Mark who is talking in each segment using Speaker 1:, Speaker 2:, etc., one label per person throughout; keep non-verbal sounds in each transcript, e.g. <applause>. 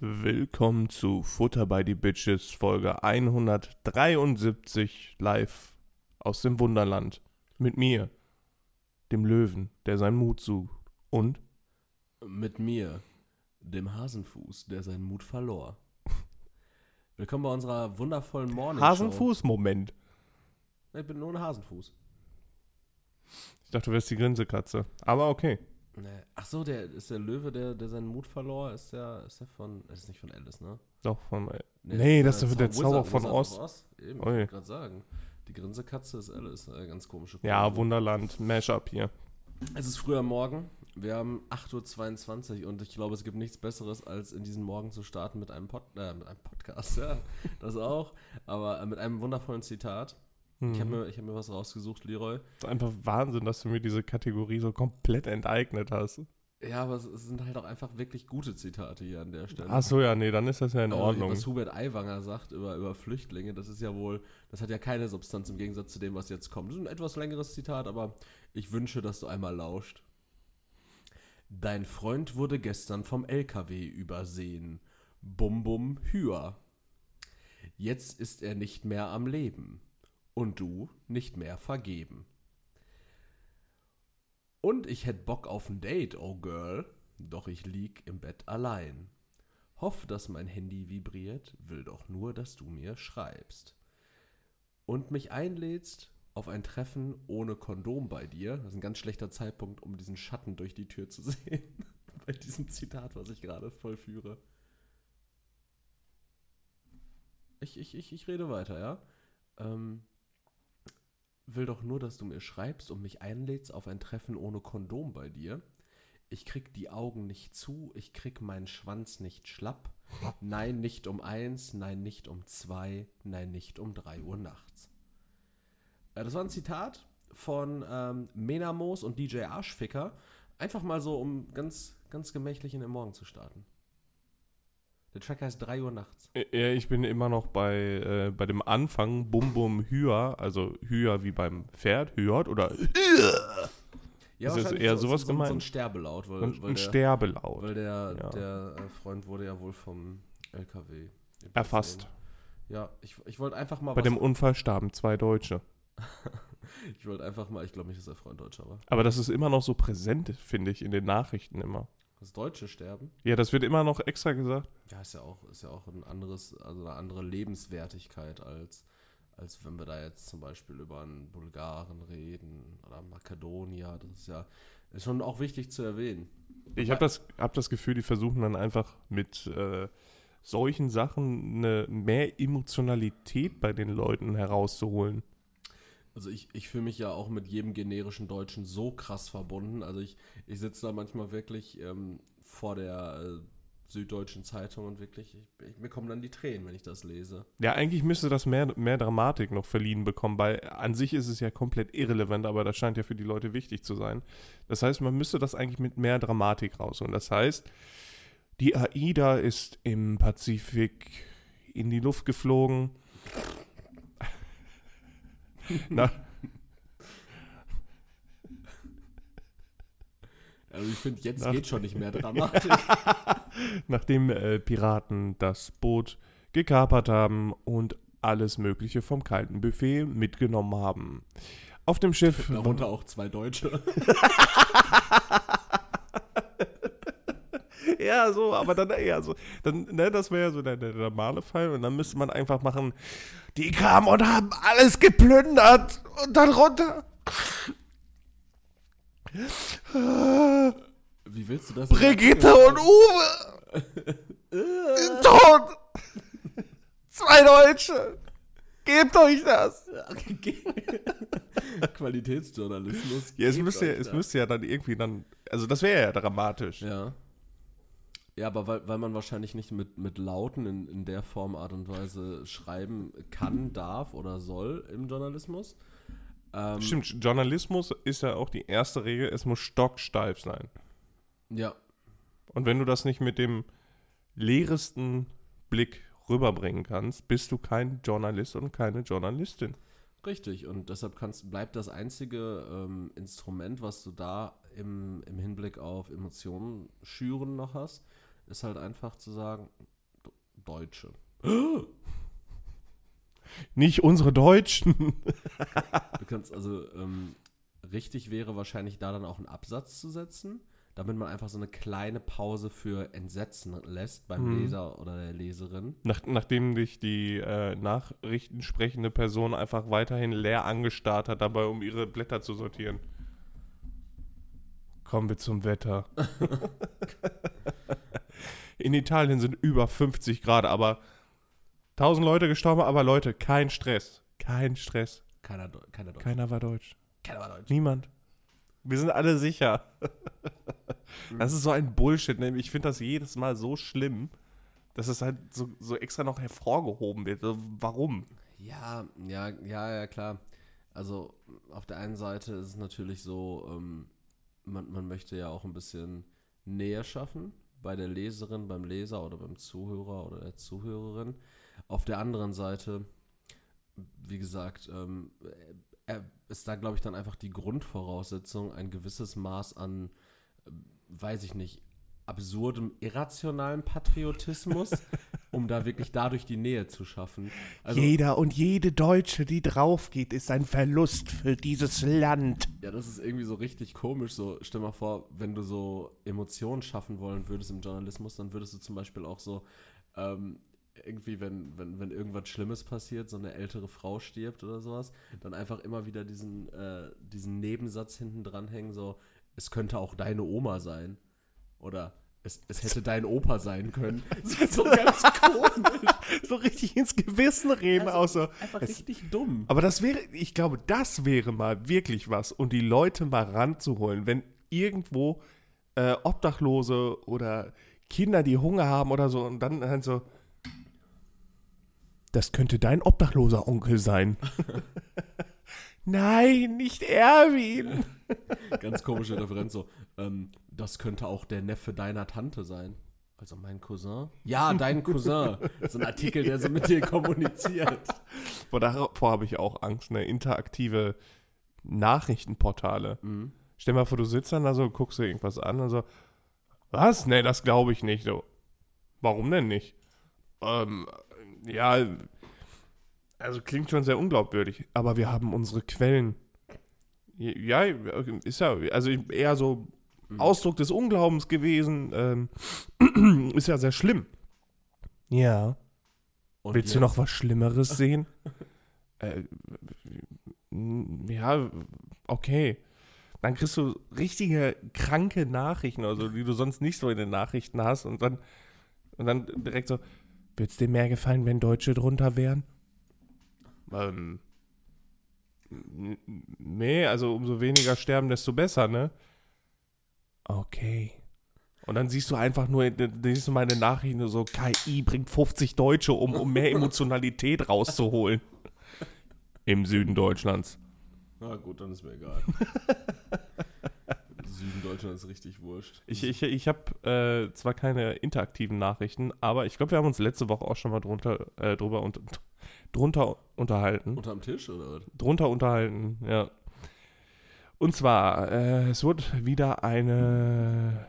Speaker 1: Willkommen zu Futter by the Bitches, Folge 173 live aus dem Wunderland. Mit mir, dem Löwen, der seinen Mut sucht. Und?
Speaker 2: Mit mir, dem Hasenfuß, der seinen Mut verlor. Willkommen bei unserer wundervollen Morning
Speaker 1: Hasenfuß-Moment.
Speaker 2: Ich bin nur ein Hasenfuß.
Speaker 1: Ich dachte, du wärst die Grinsekatze. Aber okay.
Speaker 2: Nee. Ach so, der ist der Löwe, der, der seinen Mut verlor, ist der, ist der von, das ist nicht von Alice, ne?
Speaker 1: Doch, von. Nee, das ist der
Speaker 2: Zau-
Speaker 1: Zauber von Oz.
Speaker 2: Oz. Eben,
Speaker 1: Ui.
Speaker 2: ich wollte gerade sagen. Die Grinsekatze ist Alice, äh, ganz komische
Speaker 1: Ja,
Speaker 2: Kombo.
Speaker 1: Wunderland. Mashup hier.
Speaker 2: Es ist früher Morgen. Wir haben 8.22 Uhr und ich glaube, es gibt nichts Besseres, als in diesen Morgen zu starten mit einem, Pod äh, mit einem Podcast. <laughs> Ja, das auch. Aber äh, mit einem wundervollen Zitat. Ich habe
Speaker 1: Mhm.
Speaker 2: mir, ich hab mir was rausgesucht, Leroy.
Speaker 1: ist einfach Wahnsinn, dass du mir diese Kategorie so komplett enteignet hast.
Speaker 2: Ja, aber es, es sind halt auch einfach wirklich gute Zitate hier an der Stelle.
Speaker 1: Ach so, ja, nee, dann ist das ja in
Speaker 2: Also,
Speaker 1: Ordnung.
Speaker 2: Was Hubert Aiwanger sagt über, über Flüchtlinge, das ist ja wohl, das hat ja keine Substanz im Gegensatz zu dem, was jetzt kommt. Das ist ein etwas längeres Zitat, aber ich wünsche, dass du einmal lauscht. Dein Freund wurde gestern vom LKW übersehen. Bum bum hüa. Jetzt ist er nicht mehr am Leben. Und du nicht mehr vergeben. Und ich hätt Bock auf ein Date, oh Girl. Doch ich lieg im Bett allein. Hoff, dass mein Handy vibriert, will doch nur, dass du mir schreibst. Und mich einlädst auf ein Treffen ohne Kondom bei dir. Das ist ein ganz schlechter Zeitpunkt, um diesen Schatten durch die Tür zu <laughs> sehen. bei diesem Zitat, was ich gerade vollführe. Ich, ich, ich, ich rede weiter, ja? Ähm, will doch nur, dass du mir schreibst und mich einlädst auf ein Treffen ohne Kondom bei dir. Ich krieg die Augen nicht zu, ich krieg meinen Schwanz nicht schlapp. Nein, nicht um eins, nein, nicht um zwei, nein, nicht um drei Uhr nachts. Äh, das war ein Zitat von ähm, Menamos und DJ Arschficker. Einfach mal so, um ganz, ganz gemächlich in den Morgen zu starten. Der Track heißt 3 Uhr nachts.
Speaker 1: Ja, ich bin immer noch bei, äh, bei dem Anfang Bum Bum Hüa, also Hüa wie beim Pferd, Hüat oder
Speaker 2: Ja,
Speaker 1: Ist eher
Speaker 2: so,
Speaker 1: sowas
Speaker 2: so, so, so ein
Speaker 1: gemeint?
Speaker 2: Sterbelaut, weil,
Speaker 1: ein,
Speaker 2: weil
Speaker 1: ein
Speaker 2: der,
Speaker 1: Sterbelaut.
Speaker 2: Weil der,
Speaker 1: Ja.
Speaker 2: der äh, Freund wurde ja wohl vom LKW
Speaker 1: Erfasst.
Speaker 2: Ja, ich, ich wollte einfach mal
Speaker 1: Bei dem Unfall starben zwei Deutsche. <laughs>
Speaker 2: Ich wollte einfach mal, ich glaube nicht, dass der Freund Deutscher war.
Speaker 1: Aber das ist immer noch so präsent, finde ich, in den Nachrichten immer.
Speaker 2: Das Deutsche sterben?
Speaker 1: Ja, das wird immer noch extra gesagt.
Speaker 2: Ja, ist ja auch, ist ja auch ein anderes, also eine andere Lebenswertigkeit als, als wenn wir da jetzt zum Beispiel über einen Bulgaren reden oder Makedonier. Das ist ja ist schon auch wichtig zu erwähnen.
Speaker 1: Ich habe das, hab das Gefühl, die versuchen dann einfach mit äh, solchen Sachen eine mehr Emotionalität bei den Leuten herauszuholen.
Speaker 2: Also ich, ich fühle mich ja auch mit jedem generischen Deutschen so krass verbunden. Also ich, ich sitze da manchmal wirklich ähm, vor der äh, Süddeutschen Zeitung und wirklich, ich, ich, mir kommen dann die Tränen, wenn ich das lese.
Speaker 1: Ja, eigentlich müsste das mehr, mehr Dramatik noch verliehen bekommen, weil an sich ist es ja komplett irrelevant, aber das scheint ja für die Leute wichtig zu sein. Das heißt, man müsste das eigentlich mit mehr Dramatik rausholen. Das heißt, die AIDA ist im Pazifik in die Luft geflogen. <laughs> Na,
Speaker 2: Also ich finde, jetzt
Speaker 1: Ach.
Speaker 2: geht schon nicht mehr <laughs> dramatisch.
Speaker 1: nachdem äh, Piraten das Boot gekapert haben und alles Mögliche vom kalten Buffet mitgenommen haben. Auf dem Schiff
Speaker 2: Darunter auch zwei Deutsche. <laughs>
Speaker 1: Ja, so, aber dann eher so. Dann, ne, das wäre ja so der, der normale Fall. Und dann müsste man einfach machen, die kamen und haben alles geplündert und dann runter.
Speaker 2: Wie willst du das?
Speaker 1: Brigitte und Uwe. Tot. Zwei Deutsche. Gebt euch das. <laughs>
Speaker 2: Qualitätsjournalismus.
Speaker 1: Ja, es müsste, ja, es müsste ja dann irgendwie dann. Also, das wäre ja dramatisch.
Speaker 2: Ja. Ja, aber weil, weil man wahrscheinlich nicht mit, mit Lauten in, in der Form, Art und Weise schreiben kann, darf oder soll im Journalismus. Ähm,
Speaker 1: Stimmt, Journalismus ist ja auch die erste Regel, es muss stocksteif sein.
Speaker 2: Ja,
Speaker 1: Und wenn du das nicht mit dem leeresten Blick rüberbringen kannst, bist du kein Journalist und keine Journalistin.
Speaker 2: richtig. Und deshalb kannst, bleibt das einzige ähm, Instrument, was du da im, im Hinblick auf Emotionen schüren noch hast, ist halt einfach zu sagen, Deutsche.
Speaker 1: Nicht unsere Deutschen.
Speaker 2: Du kannst also, ähm, richtig wäre wahrscheinlich da dann auch einen Absatz zu setzen, damit man einfach so eine kleine Pause für Entsetzen lässt beim
Speaker 1: Mhm.
Speaker 2: Leser oder der Leserin.
Speaker 1: Nach, nachdem dich die äh, Nachrichten sprechende Person einfach weiterhin leer angestarrt hat, dabei um ihre Blätter zu sortieren. Kommen wir zum Wetter. <laughs> In Italien sind über 50 Grad, aber 1000 Leute gestorben, aber Leute, kein Stress. Kein Stress.
Speaker 2: Keiner, keiner Deutsch.
Speaker 1: Keiner war deutsch.
Speaker 2: Keiner war Deutsch.
Speaker 1: Niemand. Wir sind alle sicher. <laughs> Das ist so ein Bullshit. Ne? Ich finde das jedes Mal so schlimm, dass es halt so, so extra noch hervorgehoben wird. Warum?
Speaker 2: Ja, ja, ja, ja, klar. Also auf der einen Seite ist es natürlich so, ähm, man, man möchte ja auch ein bisschen Nähe schaffen bei der Leserin, beim Leser oder beim Zuhörer oder der Zuhörerin. Auf der anderen Seite, wie gesagt, ähm, äh, ist da, glaube ich, dann einfach die Grundvoraussetzung, ein gewisses Maß an, äh, weiß ich nicht, absurdem, irrationalem Patriotismus, <laughs> um da wirklich dadurch die Nähe zu schaffen. Also,
Speaker 1: Jeder und jede Deutsche, die drauf geht, ist ein Verlust für dieses Land.
Speaker 2: Ja, das ist irgendwie so richtig komisch. So, stell mal vor, wenn du so Emotionen schaffen wollen würdest im Journalismus, dann würdest du zum Beispiel auch so ähm, irgendwie, wenn, wenn, wenn irgendwas Schlimmes passiert, so eine ältere Frau stirbt oder sowas, dann einfach immer wieder diesen, äh, diesen Nebensatz hinten dranhängen, so, es könnte auch deine Oma sein. Oder es, es hätte dein Opa sein können. <laughs> So, so ganz komisch.
Speaker 1: So richtig ins Gewissen reden,
Speaker 2: Also,
Speaker 1: außer.
Speaker 2: Einfach
Speaker 1: Es-
Speaker 2: richtig dumm.
Speaker 1: Aber das wäre, ich glaube, das wäre mal wirklich was, um die Leute mal ranzuholen, wenn irgendwo äh, Obdachlose oder Kinder, die Hunger haben oder so, und dann, dann so, das könnte dein obdachloser Onkel sein. <laughs> Nein, nicht Erwin. <laughs>
Speaker 2: Ganz komische Referenz so. Ähm, das könnte auch der Neffe deiner Tante sein. Also mein Cousin? Ja, dein Cousin. So ein Artikel, der so mit dir kommuniziert.
Speaker 1: Boah, davor habe ich auch Angst, ne? Interaktive Nachrichtenportale.
Speaker 2: Mhm.
Speaker 1: Stell mal vor, du sitzt dann da so, guckst dir irgendwas an und so, was? Nee, das glaube ich nicht. So, warum denn nicht? Ähm, ja, also klingt schon sehr unglaubwürdig, aber wir haben unsere Quellen. Ja, ist ja, also eher so
Speaker 2: Mhm.
Speaker 1: Ausdruck des Unglaubens gewesen. Ähm, <clears throat> ist ja sehr schlimm. Ja.
Speaker 2: Und
Speaker 1: Willst du
Speaker 2: jetzt-
Speaker 1: noch was Schlimmeres sehen? <laughs> äh, ja, okay. Dann kriegst du richtige kranke Nachrichten, also die du sonst nicht so in den Nachrichten hast und dann, und dann direkt so, würde es dir mehr gefallen, wenn Deutsche drunter wären? Ähm, nee, also umso weniger sterben, desto besser, ne? Okay. Und dann siehst du einfach nur, dann siehst du meine Nachrichten so, KI bringt 50 Deutsche um, um mehr Emotionalität rauszuholen. Im Süden Deutschlands.
Speaker 2: Na gut, dann ist mir egal. <laughs> Süden Deutschland ist richtig wurscht.
Speaker 1: Ich, ich, ich habe äh, zwar keine interaktiven Nachrichten, aber ich glaube, wir haben uns letzte Woche auch schon mal drunter, äh, drüber und, drunter unterhalten.
Speaker 2: Unterm Tisch oder was?
Speaker 1: drunter unterhalten, ja. Und zwar, äh, es wurde wieder eine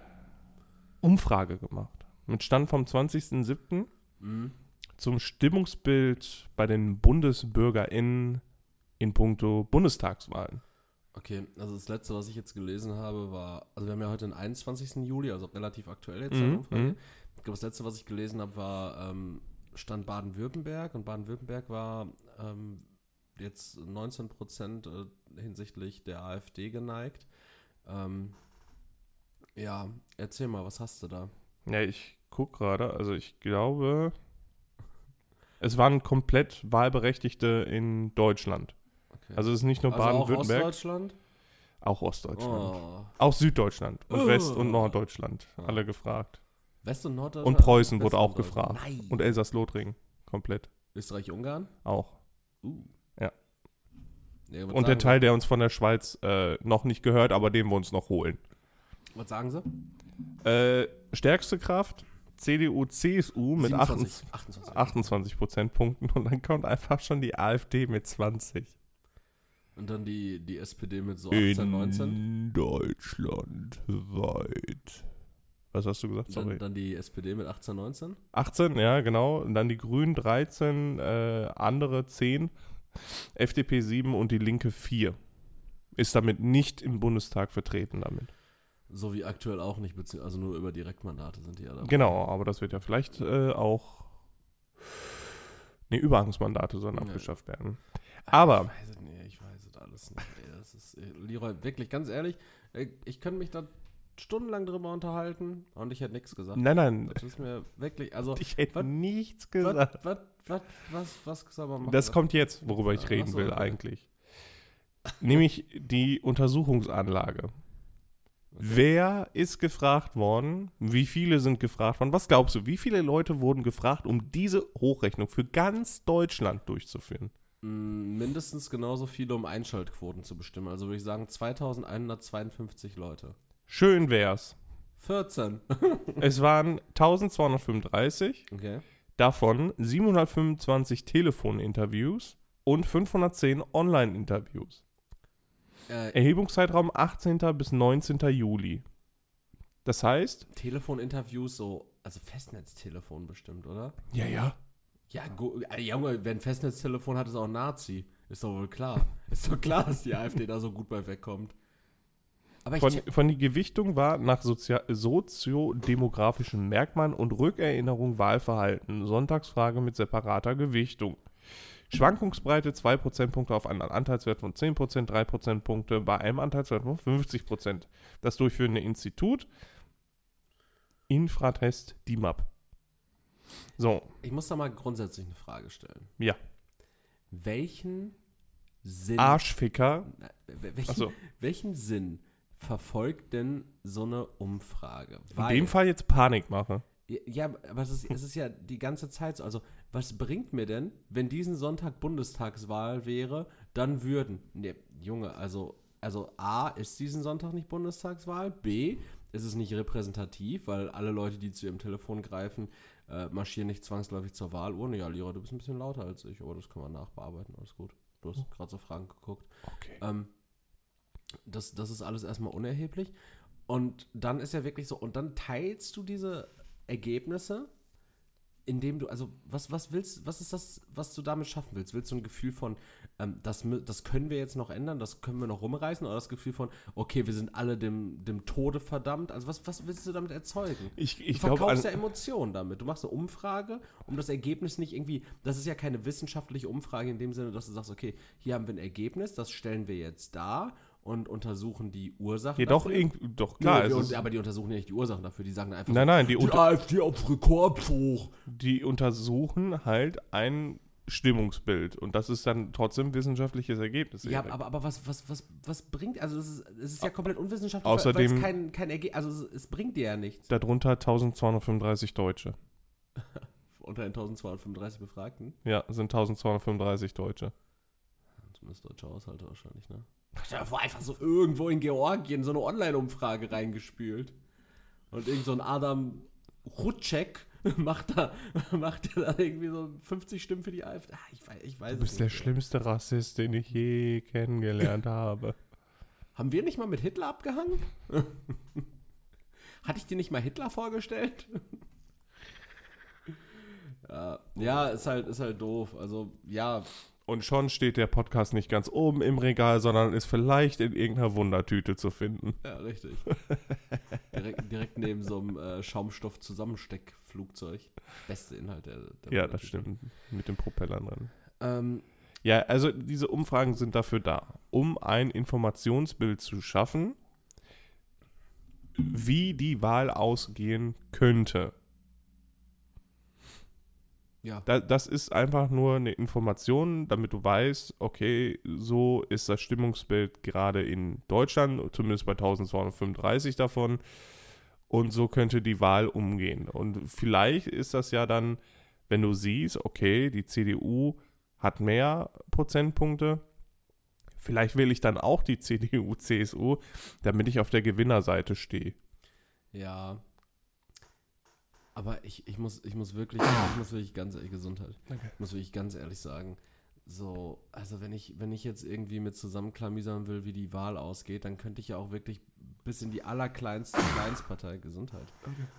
Speaker 1: Umfrage gemacht. Mit Stand vom 20.07.
Speaker 2: Mhm.
Speaker 1: zum Stimmungsbild bei den BundesbürgerInnen in puncto Bundestagswahlen.
Speaker 2: Okay, also das letzte, was ich jetzt gelesen habe, war, also wir haben ja heute den 21. Juli, also relativ aktuell jetzt.
Speaker 1: Mhm,
Speaker 2: eine Umfrage.
Speaker 1: mhm.
Speaker 2: Ich glaube, das letzte, was ich gelesen habe, war ähm, Stand Baden-Württemberg und Baden-Württemberg war ähm, jetzt 19 Prozent äh, hinsichtlich der AfD geneigt. Ähm, ja, erzähl mal, was hast du da?
Speaker 1: Ja, ich gucke gerade, also ich glaube, es waren komplett Wahlberechtigte in Deutschland.
Speaker 2: Okay.
Speaker 1: Also es ist nicht nur
Speaker 2: Also auch
Speaker 1: Baden-Württemberg,
Speaker 2: Ostdeutschland?
Speaker 1: auch Ostdeutschland.
Speaker 2: Oh.
Speaker 1: Auch Süddeutschland und
Speaker 2: Oh.
Speaker 1: West- und Norddeutschland,
Speaker 2: Ja.
Speaker 1: alle gefragt.
Speaker 2: West- und Norddeutschland?
Speaker 1: Und Preußen wurde auch gefragt.
Speaker 2: Nein.
Speaker 1: Und Elsass-Lothringen, komplett,
Speaker 2: Österreich-Ungarn?
Speaker 1: auch.
Speaker 2: Uh.
Speaker 1: Ja.
Speaker 2: Ja,
Speaker 1: Und der Teil, der uns von der Schweiz äh, noch nicht gehört, aber den wir uns noch holen.
Speaker 2: Was sagen sie?
Speaker 1: Äh, stärkste Kraft, CDU, CSU mit 28,
Speaker 2: 28.
Speaker 1: 28 Prozentpunkten und dann kommt einfach schon die AfD mit 20.
Speaker 2: Und dann die, die SPD mit so 18, 19.
Speaker 1: In Deutschland weit. Was hast du gesagt? Sorry.
Speaker 2: Dann, dann die SPD mit 18, 19.
Speaker 1: 18, ja, genau. Und dann die Grünen 13, äh, andere 10, FDP 7 und die Linke 4. Ist damit nicht im Bundestag vertreten damit.
Speaker 2: So wie aktuell auch nicht, also nur über Direktmandate sind die ja dabei.
Speaker 1: Genau, aber das wird ja vielleicht äh, auch. Nee, Überhangsmandate sollen
Speaker 2: Ja.
Speaker 1: abgeschafft werden. Aber-
Speaker 2: Ich weiß es nicht, ich weiß es alles nicht. Ey, das ist, äh, Leroy, wirklich, ganz ehrlich, äh, ich könnte mich da stundenlang drüber unterhalten und ich hätte nichts gesagt.
Speaker 1: Nein, nein,
Speaker 2: Das ist mir wirklich, also,
Speaker 1: ich hätte
Speaker 2: Was-
Speaker 1: nichts gesagt.
Speaker 2: was, was, was, was soll man machen?
Speaker 1: Das kommt jetzt, worüber ich reden
Speaker 2: so,
Speaker 1: will
Speaker 2: okay.
Speaker 1: eigentlich. Nämlich die Untersuchungsanlage.
Speaker 2: Okay.
Speaker 1: Wer ist gefragt worden? Wie viele sind gefragt worden? Was glaubst du, wie viele Leute wurden gefragt, um diese Hochrechnung für ganz Deutschland durchzuführen?
Speaker 2: Mm, Mindestens genauso viele, um Einschaltquoten zu bestimmen. Also würde ich sagen 2152 Leute.
Speaker 1: Schön wär's.
Speaker 2: 14. <laughs>
Speaker 1: Es waren 1235,
Speaker 2: Okay.
Speaker 1: davon 725 Telefoninterviews und 510 Online-Interviews.
Speaker 2: Äh,
Speaker 1: Erhebungszeitraum 18. bis 19. Juli. Das heißt,
Speaker 2: Telefoninterviews, so, also Festnetztelefon bestimmt, oder?
Speaker 1: ja, ja.
Speaker 2: Ja, gu- äh, Junge, wer ein Festnetztelefon hat, ist auch ein Nazi. Ist doch wohl klar. Ist doch klar, dass die <laughs> AfD da so gut bei wegkommt.
Speaker 1: Von, von die Gewichtung war nach Sozia soziodemografischen Merkmalen und Rückerinnerung Wahlverhalten. Sonntagsfrage mit separater Gewichtung. Schwankungsbreite 2 Prozentpunkte auf einen Anteilswert von 10 Prozent, 3 Prozentpunkte bei einem Anteilswert von 50 Prozent. Das durchführende Institut Infratest DIMAP. So,
Speaker 2: ich muss da mal grundsätzlich eine Frage stellen.
Speaker 1: Ja.
Speaker 2: Welchen Sinn,
Speaker 1: Arschficker.
Speaker 2: Na, wel- welchen,
Speaker 1: Achso,
Speaker 2: welchen Sinn verfolgt denn so eine Umfrage?
Speaker 1: in dem Fall jetzt Panikmache.
Speaker 2: Ja, Ja, aber es ist, es ist ja die ganze Zeit so. Also, was bringt mir denn, wenn diesen Sonntag Bundestagswahl wäre, dann würden. Ne, Junge, also, also A, ist diesen Sonntag nicht Bundestagswahl, B, ist es nicht repräsentativ, weil alle Leute, die zu ihrem Telefon greifen, äh, marschieren nicht zwangsläufig zur Wahlurne. Ja, Lira, du bist ein bisschen lauter als ich, aber das kann man nachbearbeiten, alles gut. Du hast gerade so Fragen geguckt.
Speaker 1: Okay.
Speaker 2: Ähm, das, das ist alles erstmal unerheblich. Und dann ist ja wirklich so, und dann teilst du diese Ergebnisse, indem du, also was, was willst, was ist das, was du damit schaffen willst? Willst du ein Gefühl von, ähm, das, das können wir jetzt noch ändern, das können wir noch rumreißen, oder das Gefühl von, okay, wir sind alle dem, dem Tode verdammt? Also was, was willst du damit erzeugen?
Speaker 1: Ich,
Speaker 2: Du
Speaker 1: ich glaube,
Speaker 2: verkaufst ja Emotionen damit. Du machst eine Umfrage, um das Ergebnis nicht irgendwie. Das ist ja keine wissenschaftliche Umfrage in dem Sinne, dass du sagst, okay, hier haben wir ein Ergebnis, das stellen wir jetzt dar und untersuchen die Ursachen.
Speaker 1: ja, doch,
Speaker 2: dafür.
Speaker 1: doch klar.
Speaker 2: Nö,
Speaker 1: es
Speaker 2: wir, aber die untersuchen ja nicht die Ursachen dafür, die sagen einfach
Speaker 1: nein, nein, die,
Speaker 2: die
Speaker 1: unter,
Speaker 2: AfD auf Rekordhoch.
Speaker 1: die untersuchen halt ein Stimmungsbild und das ist dann trotzdem wissenschaftliches Ergebnis.
Speaker 2: Ja, aber, aber was, was, was, was bringt, also es ist, es ist ja komplett unwissenschaftlich,
Speaker 1: Außerdem-
Speaker 2: weil es kein, kein Ergebnis, also es, es bringt dir ja nichts.
Speaker 1: Darunter 1235 Deutsche. <laughs>
Speaker 2: Unter den 1235 Befragten,
Speaker 1: Ja, sind 1235 Deutsche.
Speaker 2: zumindest deutsche Haushalte wahrscheinlich, ne? Dir vor, einfach so irgendwo in Georgien so eine Online-Umfrage reingespült. Und irgend so ein Adam Rutschek <laughs> macht da, <laughs> macht da irgendwie so 50 Stimmen für die AfD. Ah, ich weiß, ich weiß
Speaker 1: Du bist der
Speaker 2: nicht.
Speaker 1: schlimmste Rassist, den ich je kennengelernt <laughs> habe.
Speaker 2: Haben wir nicht mal mit Hitler abgehangen? Hatte ich dir nicht mal Hitler vorgestellt? ja, ja, ist halt, ist halt doof. Also, ja,
Speaker 1: Und schon steht der Podcast nicht ganz oben im Regal, sondern ist vielleicht in irgendeiner Wundertüte zu finden.
Speaker 2: ja, richtig. <laughs> direkt, direkt neben so einem äh, Schaumstoff-Zusammensteckflugzeug. Beste Inhalt der, der
Speaker 1: Ja, das stimmt. Mit den Propellern drin.
Speaker 2: Ähm,
Speaker 1: Ja, also diese Umfragen sind dafür da, um ein Informationsbild zu schaffen, wie die Wahl ausgehen könnte.
Speaker 2: Ja,
Speaker 1: Da, das ist einfach nur eine Information, damit du weißt, okay, so ist das Stimmungsbild gerade in Deutschland, zumindest bei 1235 davon. Und so könnte die Wahl umgehen. Und vielleicht ist das ja dann, wenn du siehst, okay, die CDU hat mehr Prozentpunkte, vielleicht wähle ich dann auch die <laughs> CDU, CSU, damit ich auf der Gewinnerseite stehe.
Speaker 2: ja. Aber ich, ich, muss, ich muss wirklich, ich muss wirklich ganz ehrlich, Gesundheit.
Speaker 1: Danke.
Speaker 2: muss wirklich ganz ehrlich sagen, so, also wenn ich, wenn ich jetzt irgendwie mit zusammenklamüsern will, wie die Wahl ausgeht, dann könnte ich ja auch wirklich bis in die allerkleinste <laughs> Kleinstpartei, Gesundheit,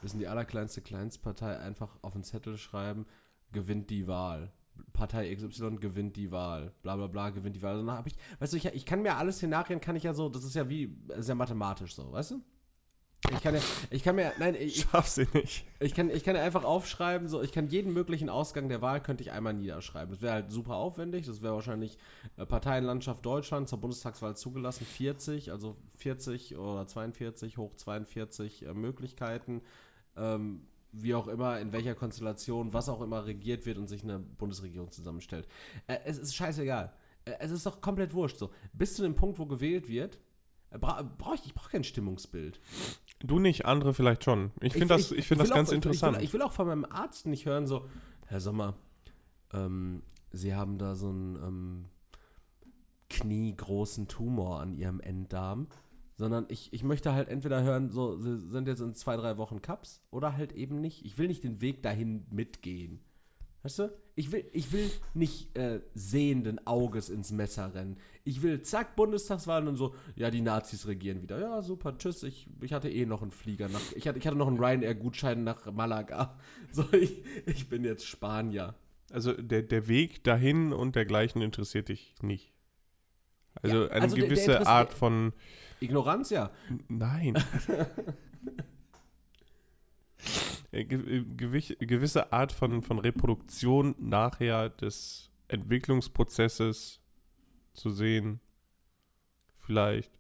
Speaker 2: bis in die allerkleinste Kleinstpartei einfach auf den Zettel schreiben, gewinnt die Wahl. Partei XY gewinnt die Wahl, bla bla bla, gewinnt die Wahl. Dann habe ich, weißt du, ich, ich kann mir alles Szenarien, kann ich ja so, das ist ja wie, sehr mathematisch so, weißt du? Ich kann ja, ich kann mir, nein, ich,
Speaker 1: Schaff sie nicht.
Speaker 2: ich kann, ich kann einfach aufschreiben, so, ich kann jeden möglichen Ausgang der Wahl, könnte ich einmal niederschreiben. Das wäre halt super aufwendig, das wäre wahrscheinlich äh, Parteienlandschaft Deutschland zur Bundestagswahl zugelassen, 40, also 40 oder 42, hoch 42 äh, Möglichkeiten, ähm, wie auch immer, in welcher Konstellation, was auch immer regiert wird und sich eine Bundesregierung zusammenstellt. Äh, es ist scheißegal. Äh, es ist doch komplett wurscht so. Bis zu dem Punkt, wo gewählt wird, äh, bra brauche ich, ich brauche kein Stimmungsbild.
Speaker 1: Du nicht, andere vielleicht schon. Ich finde das, ich find
Speaker 2: will
Speaker 1: das ganz
Speaker 2: auch,
Speaker 1: interessant.
Speaker 2: Ich will, ich will auch von meinem Arzt nicht hören, so, Herr Sommer, ähm, Sie haben da so einen ähm, kniegroßen Tumor an Ihrem Enddarm. Sondern ich, ich möchte halt entweder hören, so, Sie sind jetzt in zwei, drei Wochen Cups oder halt eben nicht. Ich will nicht den Weg dahin mitgehen. Weißt du? Ich will, ich will nicht äh, sehenden Auges ins Messer rennen. Ich will, zack, Bundestagswahlen und so, ja, die Nazis regieren wieder. Ja, super, tschüss. Ich, ich hatte eh noch einen Flieger nach. Ich hatte, ich hatte noch einen Ryanair-Gutschein nach Malaga. <laughs> So, ich, ich bin jetzt Spanier.
Speaker 1: also der, der Weg dahin und dergleichen interessiert dich nicht. Also
Speaker 2: Ja,
Speaker 1: eine
Speaker 2: also der- der
Speaker 1: gewisse
Speaker 2: interessiert-
Speaker 1: Art von.
Speaker 2: Ignoranz, ja.
Speaker 1: Nein. <laughs> Äh, ge- äh, gewich- gewisse Art von, von Reproduktion nachher des Entwicklungsprozesses zu sehen. Vielleicht.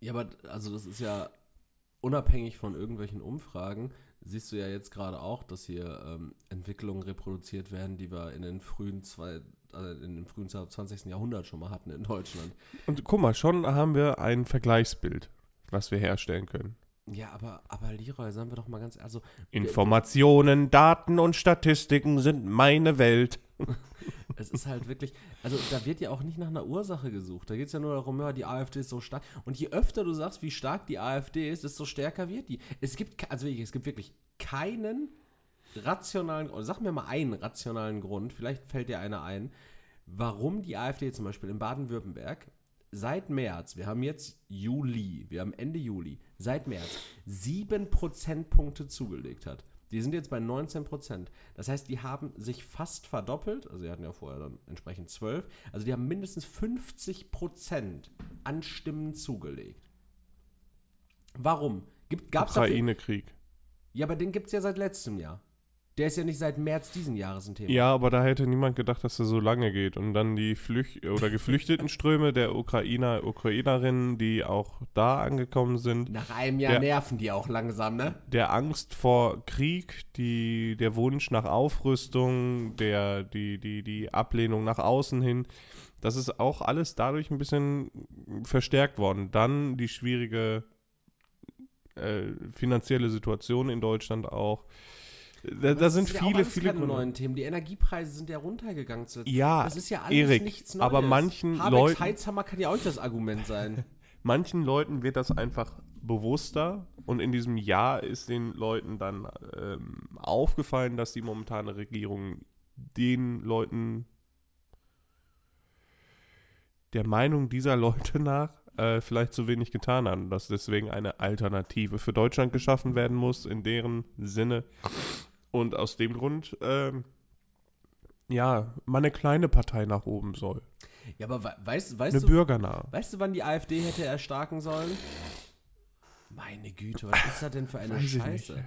Speaker 2: Ja, aber also das ist ja unabhängig von irgendwelchen Umfragen, siehst du ja jetzt gerade auch, dass hier ähm, Entwicklungen reproduziert werden, die wir in den frühen zwei, also in dem frühen 20. Jahrhundert schon mal hatten in Deutschland.
Speaker 1: Und guck mal, schon haben wir ein Vergleichsbild, was wir herstellen können.
Speaker 2: Ja, aber, aber Leroy, sagen wir doch mal ganz, also
Speaker 1: Informationen, Daten und Statistiken sind meine Welt. <laughs>
Speaker 2: es ist halt wirklich, also da wird ja auch nicht nach einer Ursache gesucht. Da geht es ja nur darum, ja, die AfD ist so stark. Und je öfter du sagst, wie stark die AfD ist, desto stärker wird die. Es gibt, also wirklich, es gibt wirklich keinen rationalen, oder sag mir mal einen rationalen Grund, vielleicht fällt dir einer ein, warum die AfD zum Beispiel in Baden-Württemberg seit März, wir haben jetzt Juli, wir haben Ende Juli, seit März sieben Prozentpunkte zugelegt hat. Die sind jetzt bei 19 Prozent. Das heißt, die haben sich fast verdoppelt. Also, die hatten ja vorher dann entsprechend 12. Also, die haben mindestens 50 Prozent an Stimmen zugelegt. Warum?
Speaker 1: Ukraine-Krieg.
Speaker 2: Ja, aber den gibt es ja seit letztem Jahr. Der ist ja nicht seit März diesen Jahres ein Thema.
Speaker 1: Ja, aber da hätte niemand gedacht, dass er so lange geht. Und dann die Flüch oder Geflüchtetenströme <laughs> der Ukrainer, Ukrainerinnen, die auch da angekommen sind,
Speaker 2: Nach einem Jahr
Speaker 1: Der-
Speaker 2: nerven die auch langsam, ne?
Speaker 1: der Angst vor Krieg, die, der Wunsch nach Aufrüstung, der, die, die, die Ablehnung nach außen hin, das ist auch alles dadurch ein bisschen verstärkt worden. Dann die schwierige äh, finanzielle Situation in Deutschland auch. Da, da sind
Speaker 2: ja
Speaker 1: viele, viele
Speaker 2: keine
Speaker 1: Gründe.
Speaker 2: neuen Themen. Die Energiepreise sind ja runtergegangen.
Speaker 1: Ja,
Speaker 2: das ist ja alles
Speaker 1: Erik,
Speaker 2: nichts Neues.
Speaker 1: aber manchen
Speaker 2: Habecks
Speaker 1: Leuten-
Speaker 2: Heizhammer kann ja auch das Argument sein. <laughs>
Speaker 1: Manchen Leuten wird das einfach bewusster und in diesem Jahr ist den Leuten dann ähm, aufgefallen, dass die momentane Regierung den Leuten der Meinung dieser Leute nach äh, vielleicht zu wenig getan hat und dass deswegen eine Alternative für Deutschland geschaffen werden muss, in deren Sinne. Und aus dem Grund, ähm, ja, mal eine kleine Partei nach oben soll.
Speaker 2: Ja, aber we weißt, weißt,
Speaker 1: Eine
Speaker 2: du,
Speaker 1: bürgernahe.
Speaker 2: weißt du, wann die AfD hätte erstarken sollen? Meine Güte, was ist das denn für eine
Speaker 1: Weiß
Speaker 2: Scheiße?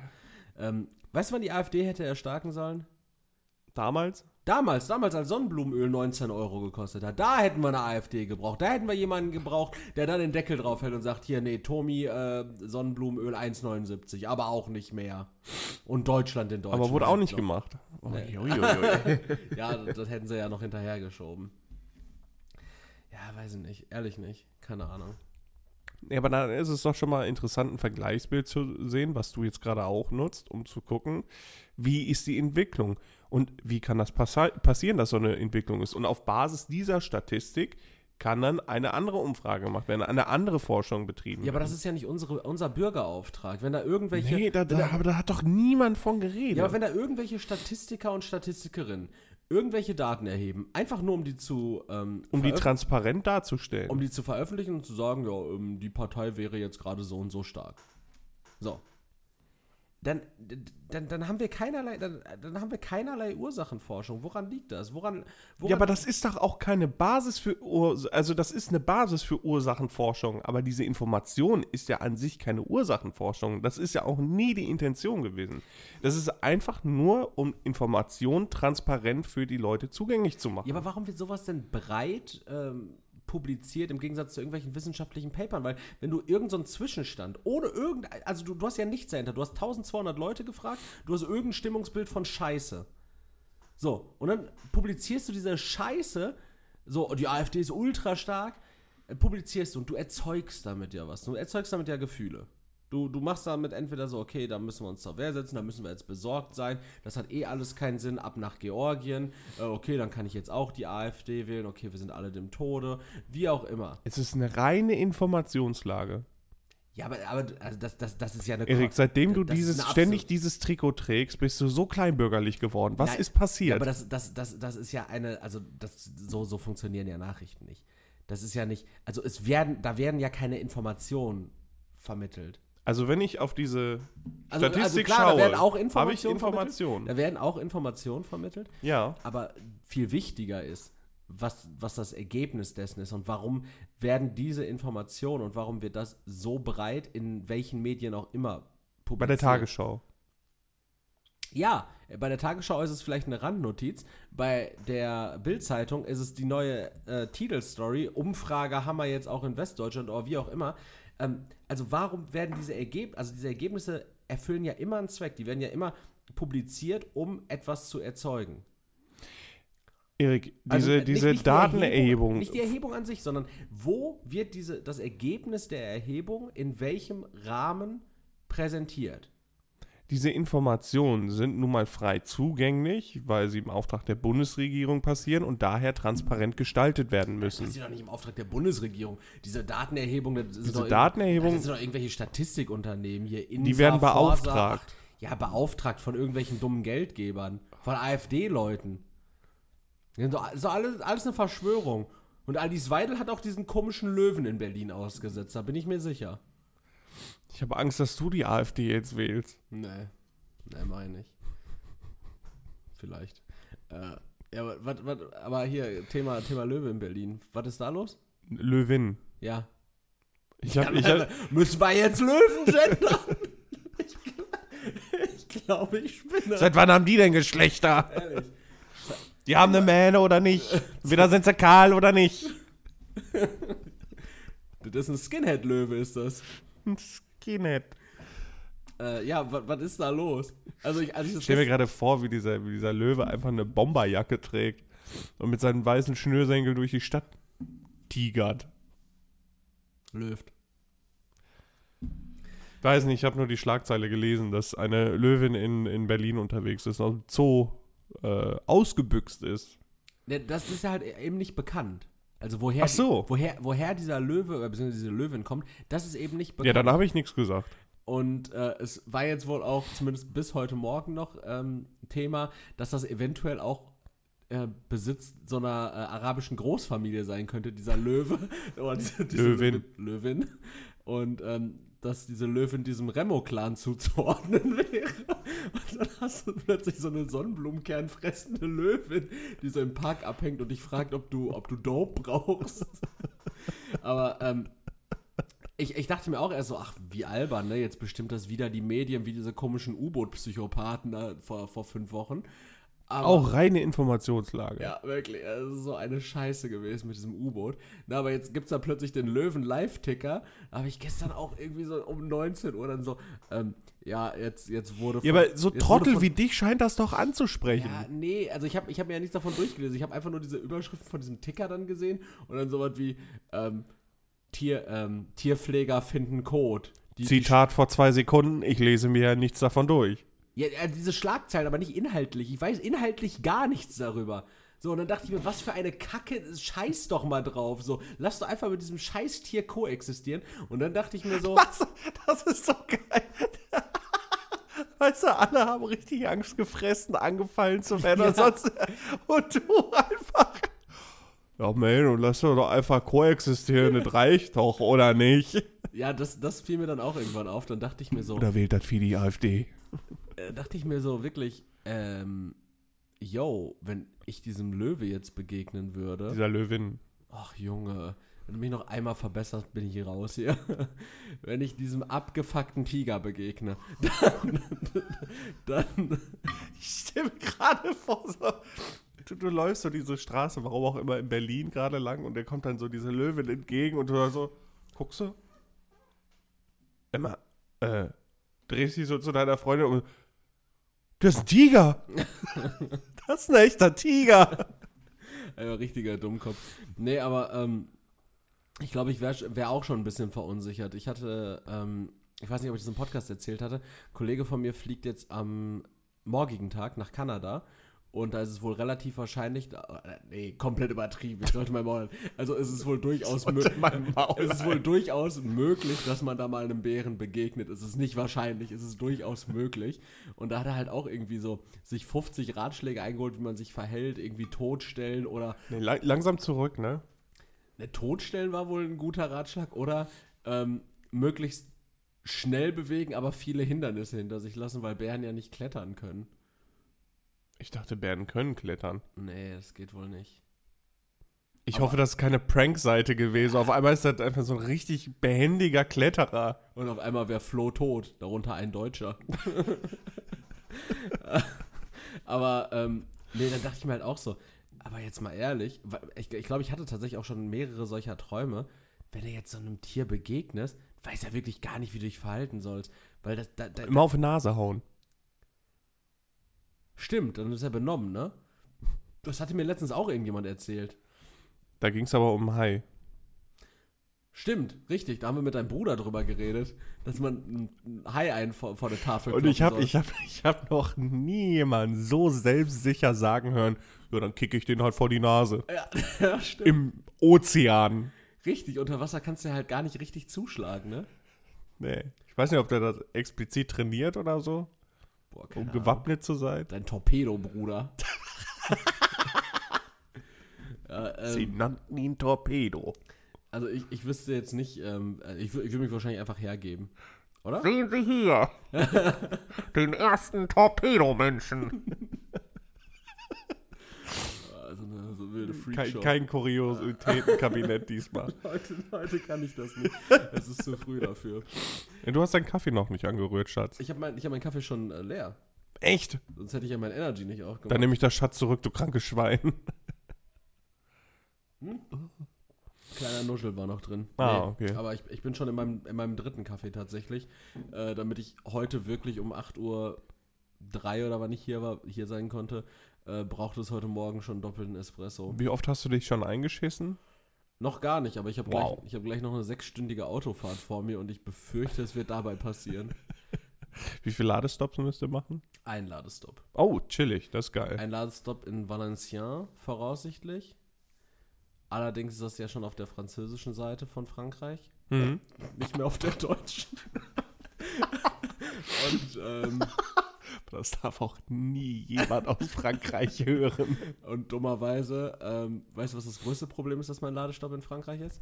Speaker 2: Ähm, weißt du, wann die AfD hätte erstarken sollen?
Speaker 1: Damals?
Speaker 2: Damals, damals, als Sonnenblumenöl 19 Euro gekostet hat, da hätten wir eine AfD gebraucht. Da hätten wir jemanden gebraucht, der da den Deckel drauf hält und sagt, hier, nee, Tomi, äh, Sonnenblumenöl 1,79, aber auch nicht mehr. Und Deutschland in Deutschland.
Speaker 1: Aber wurde auch nicht
Speaker 2: noch.
Speaker 1: gemacht. Oh,
Speaker 2: Nee. <laughs> Ja, das, das hätten sie ja noch hinterhergeschoben. Ja, weiß ich nicht. Ehrlich nicht. Keine Ahnung.
Speaker 1: ja, aber dann ist es doch schon mal interessant, ein Vergleichsbild zu sehen, was du jetzt gerade auch nutzt, um zu gucken, wie ist die Entwicklung und wie kann das passi passieren, dass so eine Entwicklung ist. Und auf Basis dieser Statistik kann dann eine andere Umfrage gemacht werden, eine andere Forschung betrieben
Speaker 2: Ja, aber das ist ja nicht unsere, unser Bürgerauftrag. Wenn da irgendwelche.
Speaker 1: Nee, da,
Speaker 2: wenn
Speaker 1: da, aber da hat doch niemand von geredet.
Speaker 2: Ja, aber wenn da irgendwelche Statistiker und Statistikerinnen irgendwelche Daten erheben, einfach nur um die zu ähm,
Speaker 1: Um die transparent darzustellen.
Speaker 2: um die zu veröffentlichen und zu sagen, ja, ähm, die Partei wäre jetzt gerade so und so stark. So. Dann, dann, dann haben wir keinerlei, dann, dann haben wir keinerlei Ursachenforschung. Woran liegt das? Woran, woran
Speaker 1: ja, aber das ist doch auch keine Basis für Ur also das ist eine Basis für Ursachenforschung, aber diese Information ist ja an sich keine Ursachenforschung. Das ist ja auch nie die Intention gewesen. Das ist einfach nur, um Informationen transparent für die Leute zugänglich zu machen.
Speaker 2: Ja, aber warum wird sowas denn breit ähm, publiziert im Gegensatz zu irgendwelchen wissenschaftlichen Papern? Weil wenn du irgendeinen so Zwischenstand ohne irgendein, also du, du hast ja nichts dahinter, du hast 1200 Leute gefragt, du hast irgendein Stimmungsbild von Scheiße. So, und dann publizierst du diese Scheiße, so, die AfD ist ultra stark, publizierst du und du erzeugst damit ja was. Du erzeugst damit ja Gefühle. Du, du machst damit entweder so, okay, da müssen wir uns zur Wehr setzen, da müssen wir jetzt besorgt sein, das hat eh alles keinen Sinn, ab nach Georgien, äh, okay, dann kann ich jetzt auch die AfD wählen, okay, wir sind alle dem Tode, wie auch immer.
Speaker 1: Es ist eine reine Informationslage.
Speaker 2: Ja, aber, aber also das, das, das ist ja eine...
Speaker 1: Erik, seitdem du dieses, ständig dieses Trikot trägst, bist du so kleinbürgerlich geworden. Was
Speaker 2: Nein,
Speaker 1: ist passiert?
Speaker 2: Ja, aber das, das, das, das ist ja eine, also das, so, so funktionieren ja Nachrichten nicht. Das ist ja nicht, also es werden, da werden ja keine Informationen vermittelt.
Speaker 1: Also wenn ich auf diese
Speaker 2: Also,
Speaker 1: Statistik
Speaker 2: also klar,
Speaker 1: schaue,
Speaker 2: da werden auch
Speaker 1: habe ich
Speaker 2: Informationen. Da werden auch Informationen vermittelt.
Speaker 1: Ja.
Speaker 2: Aber viel wichtiger ist, was, was das Ergebnis dessen ist und warum werden diese Informationen und warum wird das so breit in welchen Medien auch immer publiziert.
Speaker 1: Bei der Tagesschau.
Speaker 2: Ja, bei der Tagesschau ist es vielleicht eine Randnotiz. Bei der Bild-Zeitung ist es die neue äh, Titelstory. Umfrage haben wir jetzt auch in Westdeutschland oder wie auch immer. Ähm, also warum werden diese Ergebnisse, also diese Ergebnisse erfüllen ja immer einen Zweck. Die werden ja immer publiziert, um etwas zu erzeugen.
Speaker 1: Erik,
Speaker 2: Also,
Speaker 1: diese,
Speaker 2: äh,
Speaker 1: diese
Speaker 2: nicht
Speaker 1: Datenerhebung.
Speaker 2: Nicht die Erhebung an sich, sondern wo wird diese, das Ergebnis der Erhebung in welchem Rahmen präsentiert?
Speaker 1: Diese Informationen sind nun mal frei zugänglich, weil sie im Auftrag der Bundesregierung passieren und daher transparent gestaltet werden
Speaker 2: Das
Speaker 1: müssen.
Speaker 2: ist ja doch nicht im Auftrag der Bundesregierung. Diese Datenerhebung, das sind
Speaker 1: Diese
Speaker 2: doch,
Speaker 1: Datenerhebung-
Speaker 2: das sind doch irgendwelche Statistikunternehmen hier. Insa,
Speaker 1: Die werden
Speaker 2: Forsa,
Speaker 1: beauftragt.
Speaker 2: ach, ja, beauftragt von irgendwelchen dummen Geldgebern, von AfD-Leuten. Das ist das alles, alles eine Verschwörung. Und Alice Weidel hat auch diesen komischen Löwen in Berlin ausgesetzt, da bin ich mir sicher.
Speaker 1: Ich habe Angst, dass du die AfD jetzt wählst.
Speaker 2: Nee. Nee, meine ich. Vielleicht. Äh, ja, aber, wat, wat, aber hier, Thema, Thema Löwe in Berlin. Was ist da los?
Speaker 1: Löwin.
Speaker 2: Ja.
Speaker 1: Ich habe, ich hab, <laughs>
Speaker 2: Müssen wir jetzt Löwen gendern? <laughs> ich glaube, ich spinne.
Speaker 1: seit wann haben die denn Geschlechter?
Speaker 2: Ehrlich.
Speaker 1: Die haben eine Mähne oder nicht? Wieder sind sie kahl oder nicht?
Speaker 2: Das ist ein Skinhead-Löwe, ist das.
Speaker 1: Ein Skinhead.
Speaker 2: Äh, ja, was ist da los? Also, ich, als ich
Speaker 1: stelle mir gerade vor, wie dieser, wie dieser Löwe einfach eine Bomberjacke trägt und mit seinen weißen Schnürsenkeln durch die Stadt tigert.
Speaker 2: Löft.
Speaker 1: Ich weiß nicht, ich habe nur die Schlagzeile gelesen, dass eine Löwin in, in Berlin unterwegs ist, aus dem Zoo äh, ausgebüxt ist.
Speaker 2: Ne, Das ist ja halt eben nicht bekannt. Also woher,
Speaker 1: Ach so.
Speaker 2: woher, woher dieser Löwe, oder beziehungsweise diese Löwin kommt, das ist eben nicht bekannt.
Speaker 1: Ja, dann habe ich nichts gesagt.
Speaker 2: Und äh, es war jetzt wohl auch, zumindest bis heute Morgen noch, ähm, Thema, dass das eventuell auch äh, Besitz so einer äh, arabischen Großfamilie sein könnte, dieser Löwe. <laughs> Oder diese, diese
Speaker 1: Löwin.
Speaker 2: Löwin. Und ähm, dass diese Löwin diesem Remo-Clan zuzuordnen <laughs> wäre. Und dann hast du plötzlich so eine Sonnenblumenkern fressende Löwin, die so im Park abhängt und dich fragt, ob du, ob du Dope brauchst. <laughs> Aber ähm, ich, ich dachte mir auch erst so, ach, wie albern, ne? Jetzt bestimmt das wieder die Medien, wie diese komischen U-Boot-Psychopathen da vor, vor fünf Wochen. Aber,
Speaker 1: Auch reine Informationslage.
Speaker 2: Ja, wirklich. Es ist so eine Scheiße gewesen mit diesem U-Boot. Na, aber jetzt gibt es da plötzlich den Löwen-Live-Ticker. Da habe ich gestern auch irgendwie so um 19 Uhr dann so, ähm, ja, jetzt, jetzt wurde
Speaker 1: Ja,
Speaker 2: von-
Speaker 1: aber so Trottel
Speaker 2: von-
Speaker 1: wie dich scheint das doch anzusprechen.
Speaker 2: ja, nee, also ich habe ich hab mir ja nichts davon durchgelesen. Ich habe einfach nur diese Überschrift von diesem Ticker dann gesehen und dann sowas wie ähm, Tier, ähm, Tierpfleger finden Code. Die,
Speaker 1: Zitat vor zwei Sekunden, ich lese mir ja nichts davon durch.
Speaker 2: Ja, äh, diese Schlagzeilen, aber nicht inhaltlich. Ich weiß inhaltlich gar nichts darüber. So, und dann dachte ich mir, was für eine Kacke, scheiß doch mal drauf. So, lass doch einfach mit diesem Scheißtier koexistieren. Und dann dachte ich mir so,
Speaker 1: Was? Das ist so geil. <laughs> Weißt du, alle haben richtig Angst gefressen, angefallen zu werden
Speaker 2: Ja.
Speaker 1: und sonst. Und du einfach. Ja, man, und lass doch einfach koexistieren, das reicht doch, oder nicht?
Speaker 2: Ja, das, das fiel mir dann auch irgendwann auf. Dann dachte ich mir so,
Speaker 1: Oder wählt das für die AfD?
Speaker 2: Äh, dachte ich mir so wirklich, ähm, yo, wenn ich diesem Löwe jetzt begegnen würde,
Speaker 1: Dieser Löwin.
Speaker 2: ach Junge, wenn du mich noch einmal verbesserst, bin ich hier raus hier. <laughs> wenn ich diesem abgefuckten Tiger begegne, <laughs> dann, dann <laughs>
Speaker 1: Ich mir gerade vor, so, du, du läufst so diese Straße, warum auch immer, in Berlin gerade lang und der kommt dann so diese Löwin entgegen und du so, guckst du? Emma, äh, drehst dich so zu deiner Freundin und das ist ein Tiger! <laughs> das ist ein echter Tiger!
Speaker 2: Ein richtiger Dummkopf. Nee, aber ähm, ich glaube, ich wäre wär auch schon ein bisschen verunsichert. Ich hatte, ähm, ich weiß nicht, ob ich das im Podcast erzählt hatte, ein Kollege von mir fliegt jetzt am morgigen Tag nach Kanada und da ist es wohl relativ wahrscheinlich, äh, nee, komplett übertrieben, ich sollte mal Maul. Also es ist wohl durchaus Es ist wohl durchaus möglich, dass man da mal einem Bären begegnet. Es ist nicht wahrscheinlich, es ist durchaus möglich. Und da hat er halt auch irgendwie so sich 50 Ratschläge eingeholt, wie man sich verhält, irgendwie totstellen oder
Speaker 1: Nee, lang, langsam zurück, ne?
Speaker 2: Ne, Totstellen war wohl ein guter Ratschlag oder ähm, möglichst schnell bewegen, aber viele Hindernisse hinter sich lassen, weil Bären ja nicht klettern können.
Speaker 1: Ich dachte, Bären können klettern.
Speaker 2: Nee, das geht wohl nicht.
Speaker 1: Ich
Speaker 2: Aber-
Speaker 1: hoffe, das ist keine Prank-Seite gewesen. Auf einmal ist das einfach so ein richtig behändiger Kletterer.
Speaker 2: Und auf einmal wäre Flo tot, darunter ein Deutscher. <laughs> aber, ähm, nee, dann dachte ich mir halt auch so, aber jetzt mal ehrlich, ich, ich glaube, ich hatte tatsächlich auch schon mehrere solcher Träume. Wenn du jetzt so einem Tier begegnest, weiß ja wirklich gar nicht, wie du dich verhalten sollst. Weil das, da, da,
Speaker 1: Immer auf die Nase hauen.
Speaker 2: Stimmt, dann ist er benommen, ne? Das hatte mir letztens auch irgendjemand erzählt.
Speaker 1: Da ging es aber um einen Hai.
Speaker 2: Stimmt, richtig. Da haben wir mit deinem Bruder drüber geredet, dass man ein Hai ein vor, vor der Tafel
Speaker 1: Und ich habe ich hab, ich hab noch nie jemanden so selbstsicher sagen hören, ja, dann kicke ich den halt vor die Nase.
Speaker 2: Ja, <laughs> ja, stimmt.
Speaker 1: Im Ozean.
Speaker 2: Richtig, unter Wasser kannst du ja halt gar nicht richtig zuschlagen, ne?
Speaker 1: Nee. Ich weiß nicht, ob der das explizit trainiert oder so,
Speaker 2: Boah,
Speaker 1: um
Speaker 2: keine Ahnung.
Speaker 1: gewappnet zu sein.
Speaker 2: Dein Torpedo, Bruder. <laughs> ja,
Speaker 1: Sie
Speaker 2: ähm,
Speaker 1: nannten ihn Torpedo.
Speaker 2: also ich, ich wüsste jetzt nicht, ähm, ich, ich würde mich wahrscheinlich einfach hergeben. Oder?
Speaker 1: Sehen Sie hier, <laughs> den ersten Torpedomenschen. <laughs>
Speaker 2: Wilde
Speaker 1: Kein,
Speaker 2: Freakshow.
Speaker 1: kein Kuriositätenkabinett <laughs> diesmal.
Speaker 2: Heute, heute kann ich das nicht. <laughs> Es ist zu früh dafür.
Speaker 1: Du hast deinen Kaffee noch nicht angerührt, Schatz.
Speaker 2: Ich habe mein, ich hab meinen Kaffee schon äh, leer.
Speaker 1: Echt?
Speaker 2: Sonst hätte ich ja mein Energy nicht aufgemacht.
Speaker 1: Dann nehme ich das Schatz zurück, du krankes Schwein.
Speaker 2: Kleiner Nuschel war noch drin.
Speaker 1: Ah, okay.
Speaker 2: Aber ich, ich bin schon in meinem, in meinem dritten Kaffee tatsächlich. Äh, damit ich heute wirklich um 8 Uhr 3 oder wann ich hier war, hier sein konnte, äh, brauchte es heute Morgen schon doppelten Espresso.
Speaker 1: Wie oft hast du dich schon eingeschissen?
Speaker 2: Noch gar nicht, aber ich habe
Speaker 1: Wow.
Speaker 2: gleich, ich hab gleich noch eine sechsstündige Autofahrt vor mir und ich befürchte, es wird dabei passieren. <laughs>
Speaker 1: Wie viele Ladestops müsst ihr machen?
Speaker 2: Ein Ladestopp.
Speaker 1: Oh, chillig, das ist geil.
Speaker 2: Ein Ladestopp in Valenciennes voraussichtlich. Allerdings ist das ja schon auf der französischen Seite von Frankreich,
Speaker 1: Mhm.
Speaker 2: nicht mehr auf der deutschen. <laughs> und, ähm, <laughs>
Speaker 1: Das darf auch nie jemand aus Frankreich <laughs> hören.
Speaker 2: und dummerweise, ähm, weißt du, was das größte Problem ist, dass mein Ladestopp in Frankreich ist?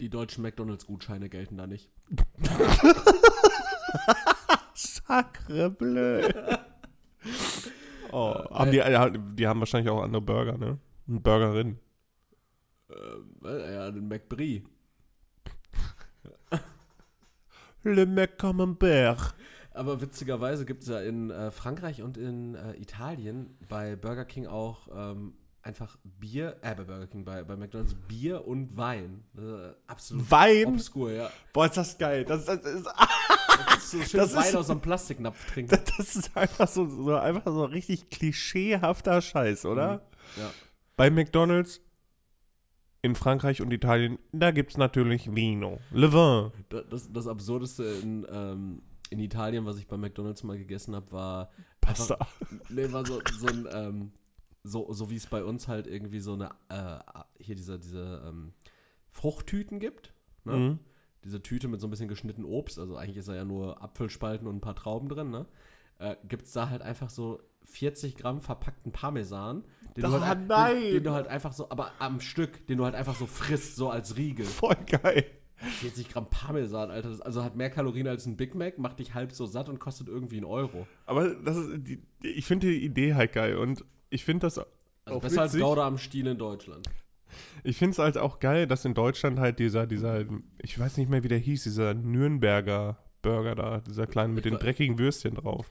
Speaker 2: Die deutschen McDonalds-Gutscheine gelten da nicht.
Speaker 1: Sacre bleu. <laughs> Oh, haben die, ja, die haben wahrscheinlich auch andere Burger, ne? Eine Burgerin.
Speaker 2: Äh, ja, den McBrie.
Speaker 1: Le Mac Camembert.
Speaker 2: Aber witzigerweise gibt es ja in äh, Frankreich und in äh, Italien bei Burger King auch ähm, einfach Bier, äh, bei Burger King, bei, bei McDonalds Bier und Wein. Äh, absolut
Speaker 1: Wein?
Speaker 2: obskur, ja.
Speaker 1: Boah, ist das geil. Das, das, ist, <laughs>
Speaker 2: Das ist so schön
Speaker 1: Das
Speaker 2: Wein
Speaker 1: ist-
Speaker 2: aus einem Plastiknapf trinken.
Speaker 1: das, <laughs> das ist einfach so, so, einfach so richtig klischeehafter Scheiß, oder?
Speaker 2: Ja.
Speaker 1: Bei McDonalds in Frankreich und Italien, da gibt's natürlich Vino. Le Vin.
Speaker 2: Da- Das, das Absurdeste in, ähm, in Italien, was ich bei McDonalds mal gegessen habe, war
Speaker 1: Pasta.
Speaker 2: Nee, war so, so ein, ähm, so, so wie es bei uns halt irgendwie so eine, äh, hier diese, diese ähm, Fruchttüten gibt. Ne?
Speaker 1: Mhm.
Speaker 2: diese Tüte mit so ein bisschen geschnitten Obst, also eigentlich ist da ja nur Apfelspalten und ein paar Trauben drin, ne? Äh, Gibt es da halt einfach so 40 Gramm verpackten Parmesan, den, du
Speaker 1: Ah,
Speaker 2: halt! Den, den du halt einfach so, aber am Stück, den du halt einfach so frisst, so als Riegel.
Speaker 1: Voll geil.
Speaker 2: 40 Gramm Parmesan, Alter, das also hat mehr Kalorien als ein Big Mac, macht dich halb so satt und kostet irgendwie einen Euro.
Speaker 1: Aber das ist, die, ich finde die Idee halt geil und ich finde das
Speaker 2: Also
Speaker 1: auch
Speaker 2: besser als
Speaker 1: witzig.
Speaker 2: Gouda am Stiel in Deutschland.
Speaker 1: Ich finde es halt auch geil, dass in Deutschland halt dieser, dieser, ich weiß nicht mehr, wie der hieß, dieser Nürnberger Burger da, dieser kleine mit
Speaker 2: Ich
Speaker 1: den dreckigen Würstchen drauf.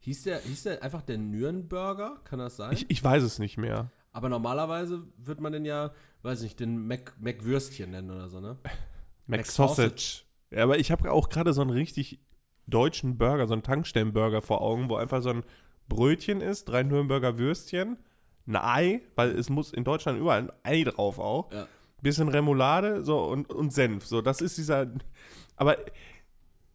Speaker 2: Hieß der, hieß der einfach der Nürnberger? Kann das sein?
Speaker 1: Ich, ich weiß es nicht mehr.
Speaker 2: Aber normalerweise wird man den ja, weiß nicht, den Mac, Mac-Würstchen nennen oder so, ne? <laughs>
Speaker 1: McSausage. Ja, aber ich habe auch gerade so einen richtig deutschen Burger, so einen Tankstellenburger vor Augen, wo einfach so ein Brötchen ist, drei Nürnberger Würstchen, ein Ei, weil es muss in Deutschland überall ein Ei drauf auch.
Speaker 2: Ja.
Speaker 1: Bisschen Remoulade so und, und Senf. So, das ist dieser. Aber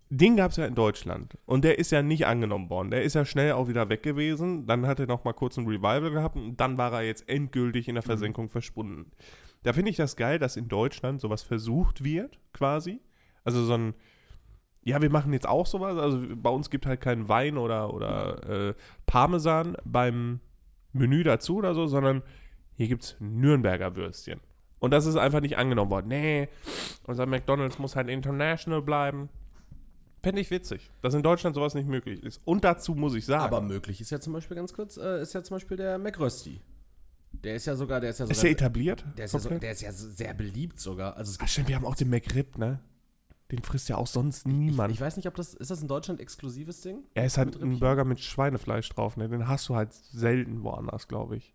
Speaker 1: den gab es ja in Deutschland. Und der ist ja nicht angenommen worden. Der ist ja schnell auch wieder weg gewesen. Dann hat er noch mal kurz ein Revival gehabt und dann war er jetzt endgültig in der Versenkung verschwunden. Da finde ich das geil, dass in Deutschland sowas versucht wird, quasi. Also so ein, ja, wir machen jetzt auch sowas. Also bei uns gibt halt keinen Wein oder, oder äh, Parmesan beim Menü dazu oder so, sondern hier gibt es Nürnberger Würstchen. Und das ist einfach nicht angenommen worden. Nee, unser McDonalds muss halt international bleiben. Fände ich witzig, dass in Deutschland sowas nicht möglich ist. Und dazu muss ich sagen,
Speaker 2: Aber möglich ist ja zum Beispiel ganz kurz, äh, ist ja zum Beispiel der McRösti. Der ist ja sogar, der ist ja sogar,
Speaker 1: ist der etabliert?
Speaker 2: der, ist ja so, der ist ja sehr beliebt sogar. Also es
Speaker 1: Ach stimmt, wir haben auch den McRib, ne? Den frisst ja auch sonst niemand.
Speaker 2: ich weiß nicht, ob das, ist das ein Deutschland exklusives Ding?
Speaker 1: er ist halt ein? Burger mit Schweinefleisch drauf, ne? Den hast du halt selten woanders, glaube ich.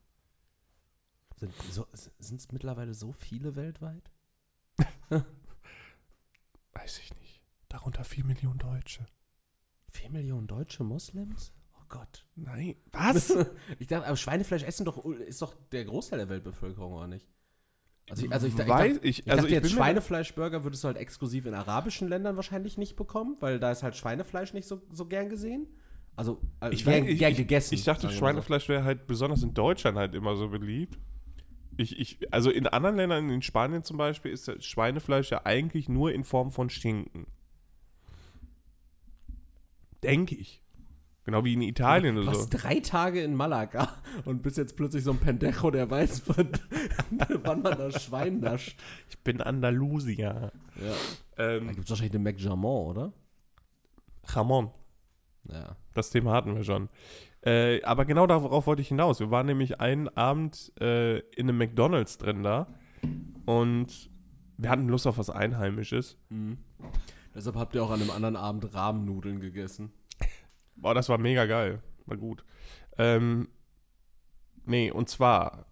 Speaker 2: Sind so, es mittlerweile so viele weltweit? <laughs>
Speaker 1: Weiß ich nicht. Darunter 4 Millionen Deutsche.
Speaker 2: 4 Millionen deutsche Moslems? Gott.
Speaker 1: Nein. Was? <laughs>
Speaker 2: Ich dachte, aber Schweinefleisch essen doch, ist doch der Großteil der Weltbevölkerung, oder nicht? Also ich, also ich, ich,
Speaker 1: Weiß
Speaker 2: dachte,
Speaker 1: ich,
Speaker 2: ich
Speaker 1: also
Speaker 2: dachte jetzt, Schweinefleischburger würdest du halt exklusiv in arabischen Ländern wahrscheinlich nicht bekommen, weil da ist halt Schweinefleisch nicht so, so gern gesehen. Also äh,
Speaker 1: Ich,
Speaker 2: gern, gern gegessen.
Speaker 1: ich dachte, Schweinefleisch wäre halt besonders in Deutschland halt immer so beliebt. Ich, ich, also in anderen Ländern, in Spanien zum Beispiel, ist Schweinefleisch ja eigentlich nur in Form von Schinken. Denke ich. Genau wie in Italien oder so.
Speaker 2: warst drei Tage in Malaga und bist jetzt plötzlich so ein Pendejo, der weiß, <laughs> wann, wann man das Schwein nascht.
Speaker 1: Ich bin Andalusier.
Speaker 2: Ja. Da
Speaker 1: Ähm,
Speaker 2: gibt es wahrscheinlich den McJamon, oder?
Speaker 1: Ramon.
Speaker 2: Ja.
Speaker 1: Das Thema hatten wir schon. Äh, aber genau darauf wollte ich hinaus. Wir waren nämlich einen Abend äh, in einem McDonalds drin da und wir hatten Lust auf was Einheimisches.
Speaker 2: Mhm. Deshalb habt ihr auch an einem anderen Abend Rahmennudeln gegessen.
Speaker 1: Boah, das war mega geil. War gut. Ähm, nee, und zwar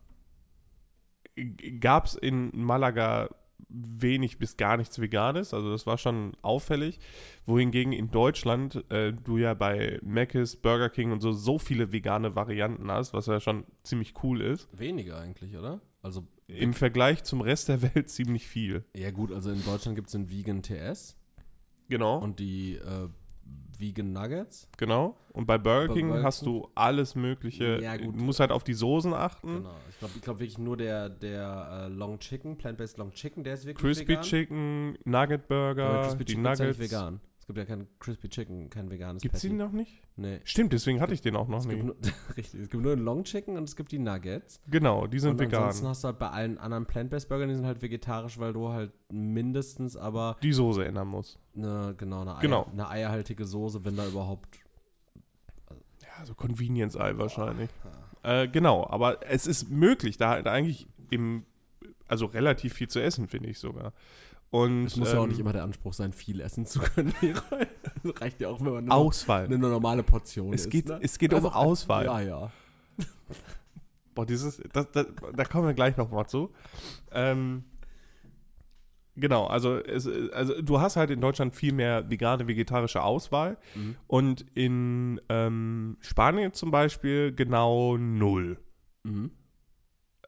Speaker 1: gab es in Malaga wenig bis gar nichts Veganes, also das war schon auffällig. Wohingegen in Deutschland äh, du ja bei Mc's, Burger King und so so viele vegane Varianten hast, was ja schon ziemlich cool ist.
Speaker 2: Weniger eigentlich, oder? Also,
Speaker 1: Im Vergleich zum Rest der Welt <laughs> ziemlich viel.
Speaker 2: ja gut, also in Deutschland gibt es den Vegan TS
Speaker 1: Genau,
Speaker 2: und die äh, Vegan Nuggets.
Speaker 1: genau. Und bei Burger
Speaker 2: Bei
Speaker 1: King
Speaker 2: Burger
Speaker 1: hast du alles Mögliche.
Speaker 2: Ja, gut.
Speaker 1: Du musst halt auf die Soßen achten.
Speaker 2: Genau. Ich glaube ich glaub wirklich nur der, der äh, Long Chicken, Plant-Based Long Chicken, der ist wirklich
Speaker 1: Crispy
Speaker 2: vegan.
Speaker 1: Chicken, Nugget Burger,
Speaker 2: Crispy
Speaker 1: die
Speaker 2: Chicken ist
Speaker 1: Nuggets.
Speaker 2: nicht vegan. Es gibt ja kein Crispy Chicken, kein veganes
Speaker 1: Gibt's die
Speaker 2: Patty.
Speaker 1: noch nicht?
Speaker 2: Nee.
Speaker 1: Stimmt, deswegen hatte ich den auch noch
Speaker 2: Es
Speaker 1: nie.
Speaker 2: nur, <laughs> richtig, es gibt nur den Long Chicken und es gibt die Nuggets.
Speaker 1: Genau, die sind
Speaker 2: und
Speaker 1: vegan.
Speaker 2: ansonsten hast du halt bei allen anderen Plant-Based Burgern, die sind halt vegetarisch, weil du halt mindestens aber
Speaker 1: Die Soße ändern muss.
Speaker 2: eine, genau, eine, Eier,
Speaker 1: Genau.
Speaker 2: eine eierhaltige Soße, wenn da überhaupt.
Speaker 1: Ja, so Convenience-Ei wahrscheinlich. Äh, genau, aber es ist möglich, da halt eigentlich im, also relativ viel zu essen, finde ich sogar. Und
Speaker 2: Es muss ja auch
Speaker 1: ähm,
Speaker 2: nicht immer der Anspruch sein, viel essen zu können. <laughs> Das reicht ja auch, wenn man nur
Speaker 1: Auswahl.
Speaker 2: eine normale Portion
Speaker 1: Es geht,
Speaker 2: ne?
Speaker 1: es geht um
Speaker 2: Einfach-
Speaker 1: Auswahl.
Speaker 2: Ja, ja.
Speaker 1: Boah, dieses, das, das, da kommen wir gleich noch mal zu. Ähm, genau, also, es, also du hast halt in Deutschland viel mehr vegane, vegetarische Auswahl
Speaker 2: Mhm.
Speaker 1: und in ähm, Spanien zum Beispiel genau null.
Speaker 2: Mhm.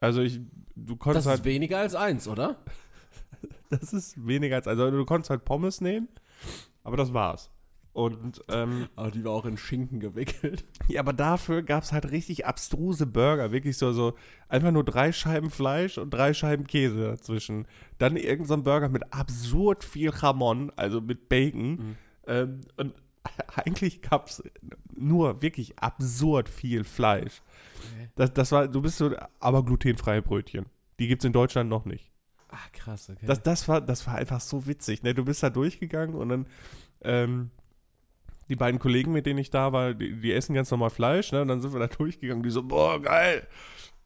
Speaker 1: Also ich, du
Speaker 2: Das
Speaker 1: konntest
Speaker 2: ist
Speaker 1: halt,
Speaker 2: weniger als eins, oder? <laughs>
Speaker 1: das ist weniger als, also du konntest halt Pommes nehmen, aber das war's. Und ähm,
Speaker 2: Aber die war auch in Schinken gewickelt.
Speaker 1: ja, aber dafür gab es halt richtig abstruse Burger. Wirklich so, so einfach nur drei Scheiben Fleisch und drei Scheiben Käse dazwischen. Dann irgendein so Burger mit absurd viel Jamon, also mit Bacon.
Speaker 2: Mhm.
Speaker 1: Ähm, und <laughs> eigentlich gab es nur wirklich absurd viel Fleisch. Das, das war, du bist so, aber glutenfreie Brötchen. Die gibt es in Deutschland noch nicht.
Speaker 2: Ah, krass, okay.
Speaker 1: Das, das, war, das war einfach so witzig. Ne? Du bist da durchgegangen und dann ähm, die beiden Kollegen, mit denen ich da war, die, die essen ganz normal Fleisch. Ne? Und dann sind wir da durchgegangen. Die so, boah, geil.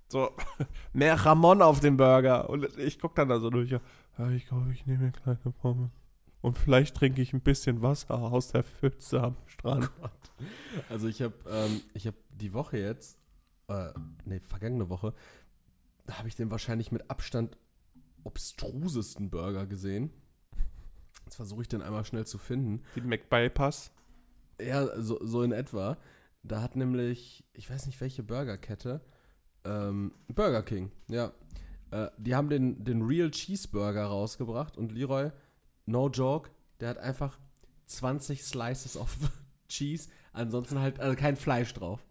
Speaker 1: So, <laughs> mehr Ramon auf dem Burger. Und ich gucke dann da so durch. Ja, ich glaube, ich nehme eine kleine Pommes. Und vielleicht trinke ich ein bisschen Wasser aus der Pfütze am Strand.
Speaker 2: Also ich habe ähm, ich habe die Woche jetzt, äh, nee, vergangene Woche, habe ich den wahrscheinlich mit Abstand obstrusesten Burger gesehen. Jetzt versuche ich den einmal schnell zu finden.
Speaker 1: Die McBypass.
Speaker 2: Ja, so, so in etwa. Da hat nämlich, ich weiß nicht welche Burgerkette, ähm, Burger King, ja. Äh, die haben den, den Real Cheeseburger rausgebracht und Leroy, no joke, der hat einfach 20 Slices of <laughs> Cheese, ansonsten halt also kein Fleisch drauf.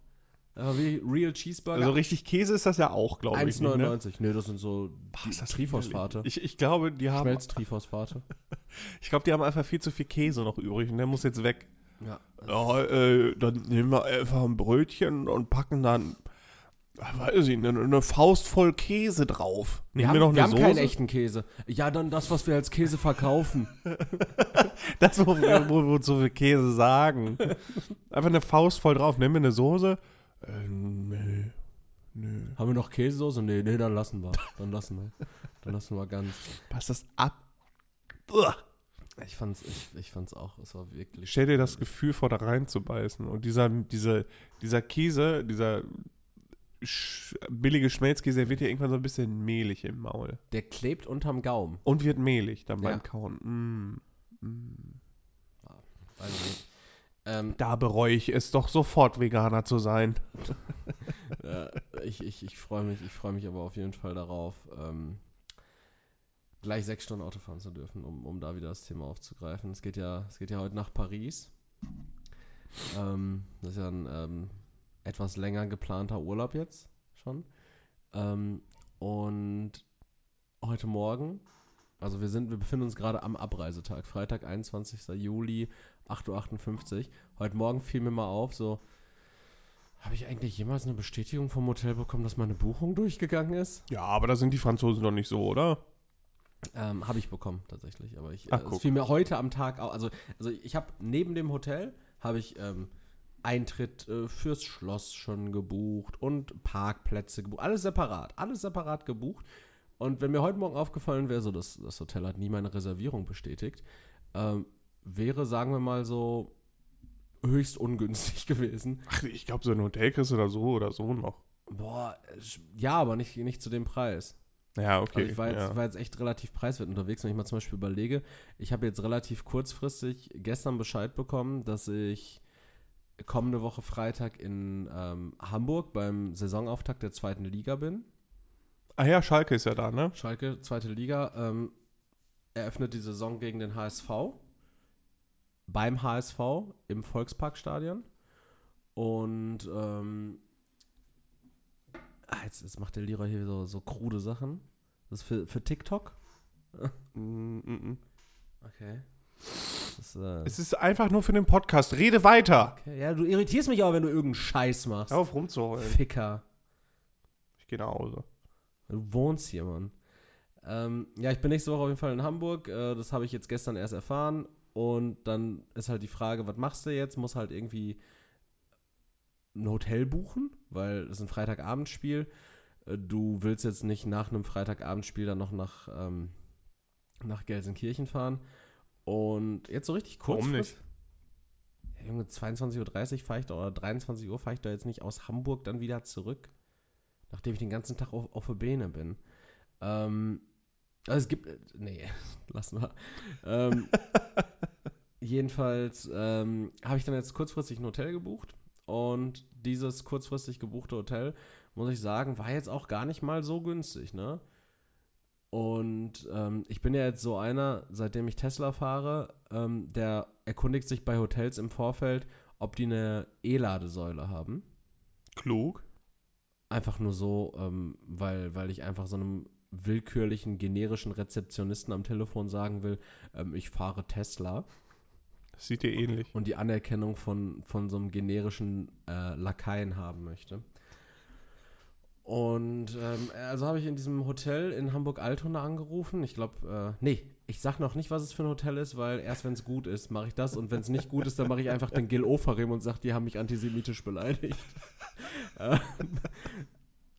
Speaker 2: Aber wie Real Cheeseburger.
Speaker 1: Also richtig Käse ist das ja auch, glaube ich. nicht, ne?
Speaker 2: 1,99. Nee, das sind so
Speaker 1: ist das
Speaker 2: Triphosphate.
Speaker 1: Ich, ich glaube, die haben,
Speaker 2: Schmelztriphosphate. <laughs>
Speaker 1: ich glaube, die haben einfach viel zu viel Käse noch übrig und der muss jetzt weg.
Speaker 2: Ja.
Speaker 1: Ja, äh, dann nehmen wir einfach ein Brötchen und packen dann, weiß ich, eine, eine Faust voll Käse drauf.
Speaker 2: Wir
Speaker 1: Nehmen
Speaker 2: haben, wir haben keinen echten Käse. Ja, dann das, was wir als Käse verkaufen. <laughs>
Speaker 1: Das, wo wir wo, wo so viel Käse sagen. <laughs> Einfach eine Faust voll drauf. Nehmen wir eine Soße? Äh, nee. Nö.
Speaker 2: haben wir noch Käsesoße? Nee, nee, dann lassen wir. Dann lassen wir. Dann lassen wir ganz.
Speaker 1: Passt das ab? Uah.
Speaker 2: Ich fand's, ich, ich fand's auch, es war wirklich.
Speaker 1: Stell dir das Gefühl vor, da reinzubeißen. Und dieser, dieser, dieser Käse, dieser sch billige Schmelzkäse, der wird ja irgendwann so ein bisschen mehlig im Maul.
Speaker 2: Der klebt unterm Gaumen.
Speaker 1: Und wird mehlig dann beim
Speaker 2: Ja.
Speaker 1: Kauen. Mm. Mm.
Speaker 2: Weiß ich nicht. Ähm,
Speaker 1: Da bereue ich es doch sofort, Veganer zu sein. <laughs>
Speaker 2: äh, ich ich, ich freue mich, ich freue mich aber auf jeden Fall darauf, ähm, gleich sechs Stunden Auto fahren zu dürfen, um, um da wieder das Thema aufzugreifen. Es geht ja, es geht ja heute nach Paris. Ähm, das ist ja ein ähm, etwas länger geplanter Urlaub jetzt schon. Ähm, und heute Morgen, also wir sind, wir befinden uns gerade am Abreisetag, Freitag, 21. Juli, 8.58 Uhr. Heute Morgen fiel mir mal auf, so, habe ich eigentlich jemals eine Bestätigung vom Hotel bekommen, dass meine Buchung durchgegangen ist?
Speaker 1: Ja, aber da sind die Franzosen doch nicht so, oder?
Speaker 2: Ähm, habe ich bekommen, tatsächlich. Aber ich,
Speaker 1: Ach,
Speaker 2: äh, es fiel mir heute am Tag au- Also, also ich habe neben dem Hotel, habe ich ähm, Eintritt äh, fürs Schloss schon gebucht und Parkplätze gebucht. Alles separat. Alles separat gebucht. Und wenn mir heute Morgen aufgefallen wäre, so das, das Hotel hat nie meine Reservierung bestätigt, ähm, wäre, sagen wir mal so, höchst ungünstig <laughs> gewesen.
Speaker 1: Ach, ich glaube, so ein Hotel kriegst du da so oder so noch.
Speaker 2: Boah, ja, aber nicht, nicht zu dem Preis.
Speaker 1: Ja, okay.
Speaker 2: Also ich war jetzt,
Speaker 1: ja.
Speaker 2: war jetzt echt relativ preiswert unterwegs, wenn ich mal zum Beispiel überlege, ich habe jetzt relativ kurzfristig gestern Bescheid bekommen, dass ich kommende Woche Freitag in ähm, Hamburg beim Saisonauftakt der zweiten Liga bin.
Speaker 1: ah ja, Schalke ist ja da, ne?
Speaker 2: Schalke, zweite Liga, ähm, eröffnet die Saison gegen den HSV. Beim HSV im Volksparkstadion. Und ähm, ah, jetzt, jetzt macht der Lehrer hier so, so krude Sachen. Das ist für, für TikTok?
Speaker 1: Mm, mm, mm.
Speaker 2: Okay. Das, äh,
Speaker 1: Es ist einfach nur für den Podcast. Rede weiter.
Speaker 2: okay. Ja, du irritierst mich auch, wenn du irgendeinen Scheiß machst.
Speaker 1: Hör auf rumzuheulen.
Speaker 2: Ficker.
Speaker 1: Ich gehe nach Hause.
Speaker 2: Du wohnst hier, Mann. Ähm, ja, ich bin nächste Woche auf jeden Fall in Hamburg. Äh, das habe ich jetzt gestern erst erfahren. Und dann ist halt die Frage, was machst du jetzt? Muss halt irgendwie ein Hotel buchen, weil es ist ein Freitagabendspiel. Äh, Du willst jetzt nicht nach einem Freitagabendspiel dann noch nach, ähm, nach Gelsenkirchen fahren. Und jetzt so richtig kurz.
Speaker 1: Warum nicht?
Speaker 2: Ja, Junge, 22.30 Uhr fahre ich da, oder 23 Uhr fahre ich da jetzt nicht aus Hamburg dann wieder zurück. Nachdem ich den ganzen Tag auf, auf der Beine bin. Ähm, also es gibt, äh, nee, <laughs> lassen wir. Ähm, <laughs> jedenfalls ähm, habe ich dann jetzt kurzfristig ein Hotel gebucht. Und dieses kurzfristig gebuchte Hotel, muss ich sagen, war jetzt auch gar nicht mal so günstig, ne? Und ähm, ich bin ja jetzt so einer, seitdem ich Tesla fahre, ähm, der erkundigt sich bei Hotels im Vorfeld, ob die eine E-Ladesäule haben.
Speaker 1: Klug.
Speaker 2: Einfach nur so, ähm, weil, weil ich einfach so einem willkürlichen, generischen Rezeptionisten am Telefon sagen will, ähm, ich fahre Tesla.
Speaker 1: Das sieht dir ähnlich.
Speaker 2: Und die Anerkennung von, von so einem generischen äh, Lakaien haben möchte. Und ähm, also habe ich in diesem Hotel in Hamburg-Altona angerufen. Ich glaube, äh, nee, ich sag noch nicht, was es für ein Hotel ist, weil erst wenn es gut ist, mache ich das. Und wenn es nicht gut ist, dann mache ich einfach den Gil Ofarim und sage, die haben mich antisemitisch beleidigt. <laughs> Ähm,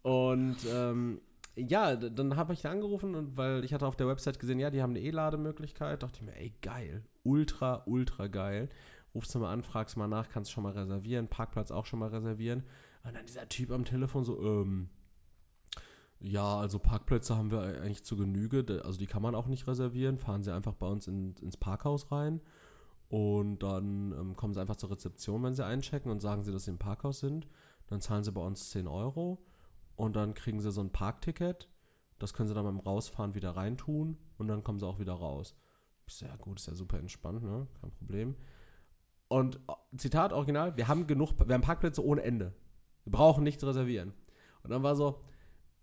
Speaker 2: und ähm, ja, dann habe ich da angerufen und weil ich hatte auf der Website gesehen, ja, die haben eine E-Lademöglichkeit, dachte ich mir, ey, geil, ultra, ultra geil. Rufst du mal an, fragst mal nach, kannst schon mal reservieren, Parkplatz auch schon mal reservieren. Und dann dieser Typ am Telefon so, ähm, ja, also Parkplätze haben wir eigentlich zu Genüge, also die kann man auch nicht reservieren. Fahren Sie einfach bei uns in, ins Parkhaus rein und dann ähm, kommen Sie einfach zur Rezeption, wenn Sie einchecken und sagen Sie, dass Sie im Parkhaus sind. Dann zahlen Sie bei uns 10 Euro und dann kriegen Sie so ein Parkticket. Das können Sie dann beim Rausfahren wieder reintun und dann kommen Sie auch wieder raus. Ist ja gut, ist ja super entspannt, ne? Kein Problem. Und äh, Zitat original, wir haben genug, wir haben Parkplätze ohne Ende. Wir brauchen nichts reservieren. Und dann war so,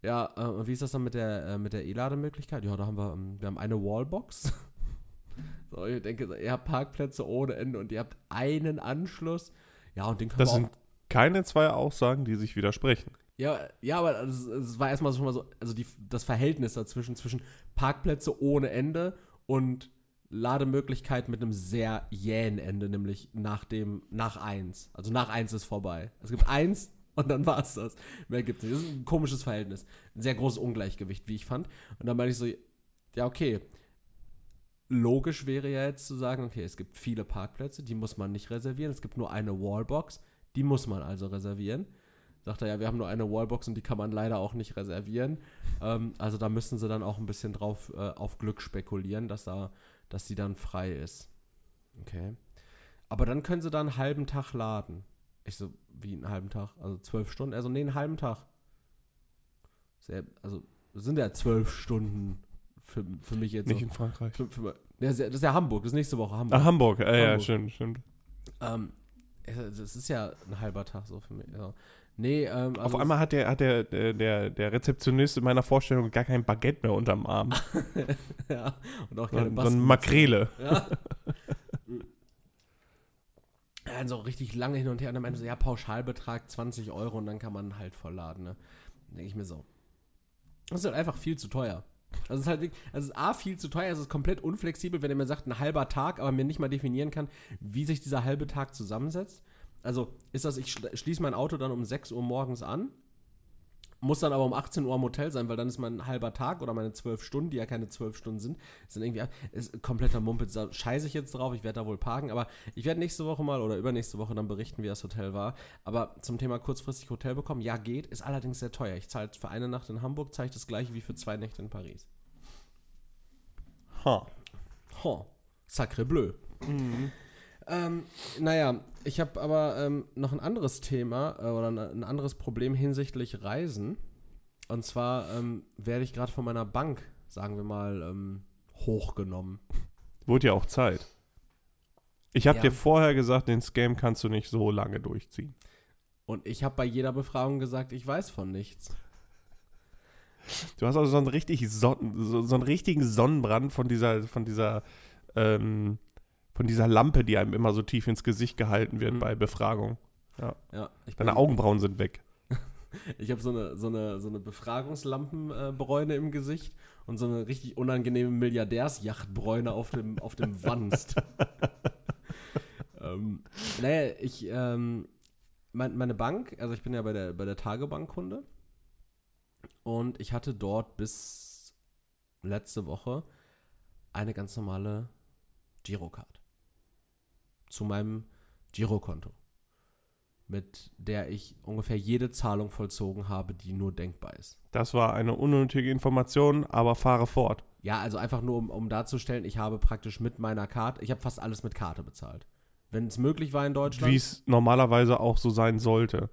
Speaker 2: ja, äh, wie ist das dann mit der, äh, mit der E-Lademöglichkeit? Ja, da haben wir, ähm, wir haben eine Wallbox. <laughs> so, ich denke, ihr habt Parkplätze ohne Ende und ihr habt einen Anschluss. Ja, und den können
Speaker 1: Das
Speaker 2: wir auch
Speaker 1: sind keine zwei Aussagen, die sich widersprechen.
Speaker 2: Ja, ja, aber es, es war erstmal schon mal so, also die, das Verhältnis dazwischen, zwischen Parkplätze ohne Ende und Lademöglichkeit mit einem sehr jähen Ende, nämlich nach dem, nach eins. Also nach eins ist vorbei. Es gibt eins und dann war es das. Mehr gibt es nicht. Das ist ein komisches Verhältnis. Ein sehr großes Ungleichgewicht, wie ich fand. Und dann meine ich so, ja, okay. Logisch wäre ja jetzt zu sagen, okay, es gibt viele Parkplätze, die muss man nicht reservieren. Es gibt nur eine Wallbox, die muss man also reservieren. Sagt er, ja, wir haben nur eine Wallbox und die kann man leider auch nicht reservieren. Ähm, also da müssen sie dann auch ein bisschen drauf äh, auf Glück spekulieren, dass da, dass die dann frei ist. Okay. Aber dann können sie da einen halben Tag laden. Ich so, wie einen halben Tag? Also zwölf Stunden? Also nee, einen halben Tag. Sehr, also das sind ja zwölf Stunden für, für mich jetzt.
Speaker 1: Nicht
Speaker 2: so.
Speaker 1: in Frankreich.
Speaker 2: Für, für, das, ist ja, ja Hamburg, das ist nächste Woche Hamburg.
Speaker 1: Ah, Hamburg. Ja,
Speaker 2: Hamburg.
Speaker 1: stimmt, stimmt.
Speaker 2: Ähm, das ist ja ein halber Tag so für mich. Ja. Nee, ähm,
Speaker 1: Auf
Speaker 2: also
Speaker 1: einmal hat der, hat der, der, der, Rezeptionist in meiner Vorstellung gar kein Baguette mehr unterm Arm. <laughs>
Speaker 2: ja, und auch
Speaker 1: so,
Speaker 2: keine
Speaker 1: so ein
Speaker 2: Basten-
Speaker 1: Makrele.
Speaker 2: Ja. <laughs> ja, so richtig lange hin und her und dann meinte so, ja, Pauschalbetrag 20 Euro und dann kann man halt vollladen, ne? Denke ich mir so. Das ist halt einfach viel zu teuer. Also es ist halt, also es ist A, viel zu teuer, es ist komplett unflexibel, wenn er mir sagt, ein halber Tag, aber mir nicht mal definieren kann, wie sich dieser halbe Tag zusammensetzt. Also ist das, ich schl- schließe mein Auto dann um 6 Uhr morgens an, muss dann aber um 18 Uhr am Hotel sein, weil dann ist mein halber Tag oder meine 12 Stunden, die ja keine 12 Stunden sind, ist dann irgendwie, ist kompletter Mumpitz, da scheiße ich jetzt drauf, ich werde da wohl parken, aber ich werde nächste Woche mal oder übernächste Woche dann berichten, wie das Hotel war. Aber zum Thema kurzfristig Hotel bekommen, ja geht, ist allerdings sehr teuer. Ich zahle für eine Nacht in Hamburg, zahle ich das gleiche wie für zwei Nächte in Paris.
Speaker 1: Ha.
Speaker 2: Ho, sacre bleu. Ähm, naja, ich habe aber ähm, noch ein anderes Thema äh, oder ein, ein anderes Problem hinsichtlich Reisen. Und zwar ähm, werde ich gerade von meiner Bank, sagen wir mal, ähm, hochgenommen.
Speaker 1: Wurde ja auch Zeit. Ich habe
Speaker 2: Ja.
Speaker 1: dir vorher gesagt, den Scam kannst du nicht so lange durchziehen.
Speaker 2: Und ich habe bei jeder Befragung gesagt, ich weiß von nichts.
Speaker 1: Du hast also so einen, richtig Son so, so einen richtigen Sonnenbrand von dieser, von dieser, ähm, von dieser Lampe, die einem immer so tief ins Gesicht gehalten wird
Speaker 2: Mhm.
Speaker 1: bei Befragung.
Speaker 2: Ja, ich
Speaker 1: Deine Augenbrauen sind weg. <laughs>
Speaker 2: Ich habe so eine, so eine, so eine Befragungslampenbräune im Gesicht und so eine richtig unangenehme Milliardärsjachtbräune auf dem, auf dem <laughs> Wanst. ähm, naja, ich, ähm, mein, meine Bank, also ich bin ja bei der, bei der Tagebankkunde und ich hatte dort bis letzte Woche eine ganz normale Girocard zu meinem Girokonto mit der ich ungefähr jede Zahlung vollzogen habe, die nur denkbar ist.
Speaker 1: Das war eine unnötige Information, aber fahre fort.
Speaker 2: Ja, also einfach nur, um, um darzustellen, ich habe praktisch mit meiner Karte, ich habe fast alles mit Karte bezahlt. Wenn es möglich war in Deutschland.
Speaker 1: Wie es normalerweise auch so sein sollte.